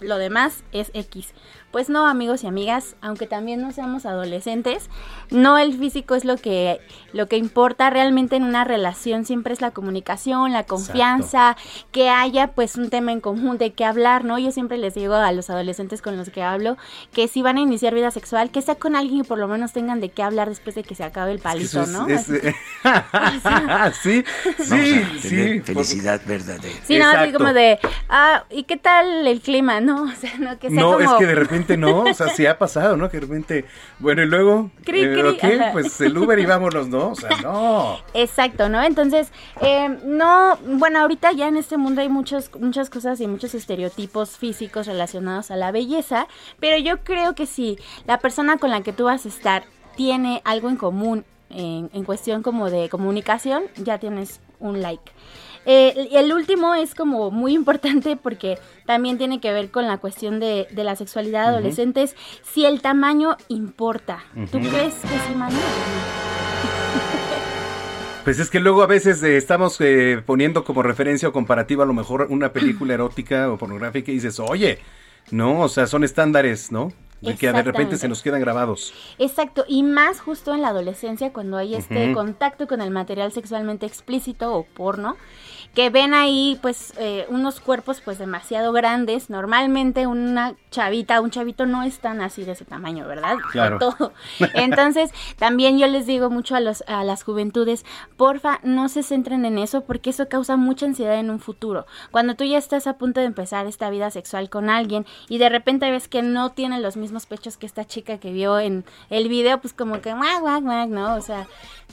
lo demás es X. Pues no, amigos y amigas, aunque también no seamos adolescentes, no el físico es lo que, lo que importa realmente en una relación, siempre es la comunicación, la confianza, que haya pues un tema en común de qué hablar, ¿no? Yo siempre les digo a los adolescentes con los que hablo que si van a iniciar vida sexual, que sea con alguien y por lo menos tengan de qué hablar después de que se acabe el palito, ¿no? sí, sí, sí. Felicidad verdadera. Sí, no, así como de, ah, ¿y qué tal el clima? No, o sea, no, que sea no, es que de repente no, o sea, sí ha pasado, ¿no? Que de repente, bueno, y luego, eh, pues el Uber y vámonos, ¿no? O sea, no. Exacto, ¿no? Entonces, eh, no, bueno, ahorita ya en este mundo hay muchos, muchas cosas y muchos estereotipos físicos relacionados a la belleza, pero yo creo que si la persona con la que tú vas a estar tiene algo en común en, en cuestión como de comunicación, ya tienes un like. Eh, el último es como muy importante porque también tiene que ver con la cuestión de, la sexualidad de adolescentes. Si el tamaño importa. ¿Tú crees que sí, Manuel? Pues es que luego a veces eh, estamos eh, poniendo como referencia o comparativa a lo mejor una película erótica o pornográfica y dices, oye, no, o sea, son estándares, ¿no? De que de repente se nos quedan grabados. Exacto, y más justo en la adolescencia cuando hay este contacto con el material sexualmente explícito o porno, que ven ahí pues eh, unos cuerpos pues demasiado grandes. Normalmente una chavita, un chavito no es tan así de ese tamaño, ¿verdad? Claro. Todo. Entonces, también yo les digo mucho a, los, a las juventudes, porfa, no se centren en eso porque eso causa mucha ansiedad en un futuro. Cuando tú ya estás a punto de empezar esta vida sexual con alguien y de repente ves que no tiene los mismos pechos que esta chica que vio en el video, pues como que, guac, guac, guac, ¿no? O sea,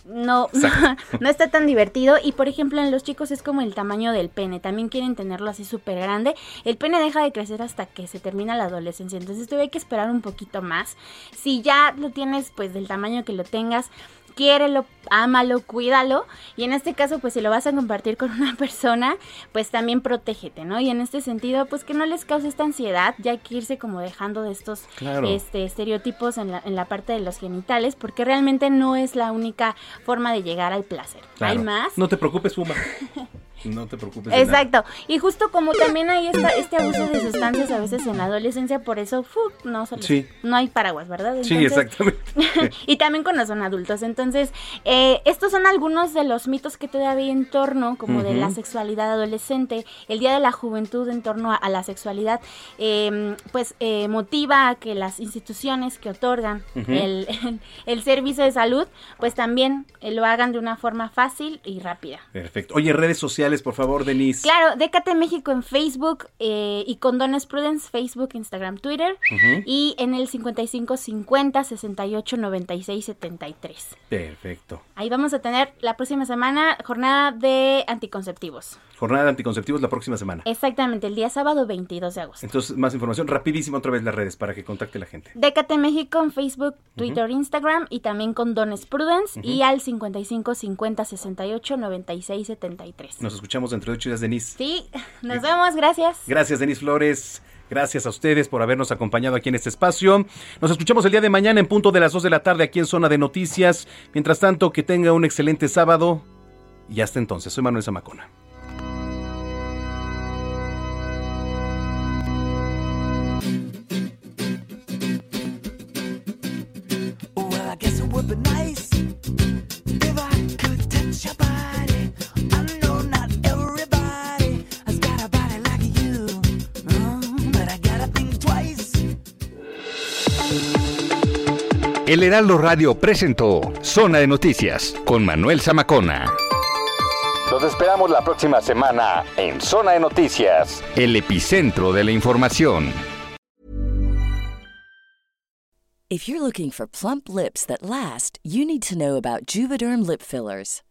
no, no está tan divertido. Y por ejemplo, en los chicos es como el tamaño del pene. También quieren tenerlo así súper grande. El pene deja de crecer hasta que se termina la adolescencia. Entonces, hay que esperar un poquito más. Si ya lo tienes, pues del tamaño que lo tengas, quiérelo, ámalo, cuídalo. Y en este caso, pues si lo vas a compartir con una persona, pues también protégete, ¿no? Y en este sentido, pues que no les cause esta ansiedad, ya hay que irse como dejando de estos Claro. este, estereotipos en la, en la parte de los genitales, porque realmente no es la única forma de llegar al placer. Claro. Hay más. No te preocupes, Fuma. No te preocupes. Exacto. Y justo como también hay esta, este abuso de sustancias a veces en la adolescencia, por eso no, les- Sí. no hay paraguas, ¿verdad? Sí, exactamente. y también cuando son adultos. Entonces, eh, estos son algunos de los mitos que todavía hay en torno, como de la sexualidad adolescente, el Día de la Juventud en torno a, a la sexualidad, eh, pues eh, motiva a que las instituciones que otorgan el, el- el servicio de salud, pues también eh, lo hagan de una forma fácil y rápida. Perfecto. Oye, redes sociales, por favor, Denise. Claro, Décate México en Facebook eh, y Condones Prudence, Facebook, Instagram, Twitter. Ujú. Y en el 55 50 68 96 73. Perfecto. Ahí vamos a tener la próxima semana jornada de anticonceptivos. Jornada de anticonceptivos la próxima semana. Exactamente, el día sábado 22 de agosto. Entonces, más información, rapidísimo otra vez las redes para que contacte la gente. Décate México en Facebook, Twitter, Instagram y también Condones Prudence Ujú. y al 55 50 68 96 73. Nos escuchamos dentro de ocho días, Denise. Sí, nos vemos, gracias. Gracias, Denis Flores. Gracias a ustedes por habernos acompañado aquí en este espacio. Nos escuchamos el día de mañana en punto de las 2 de la tarde aquí en Zona de Noticias. Mientras tanto, que tenga un excelente sábado. Y hasta entonces, soy Manuel Zamacona. Well, El Heraldo Radio presentó Zona de Noticias con Manuel Zamacona. Los esperamos la próxima semana en Zona de Noticias, el epicentro de la información. If you're looking for plump lips that last, you need to know about Juvederm lip fillers.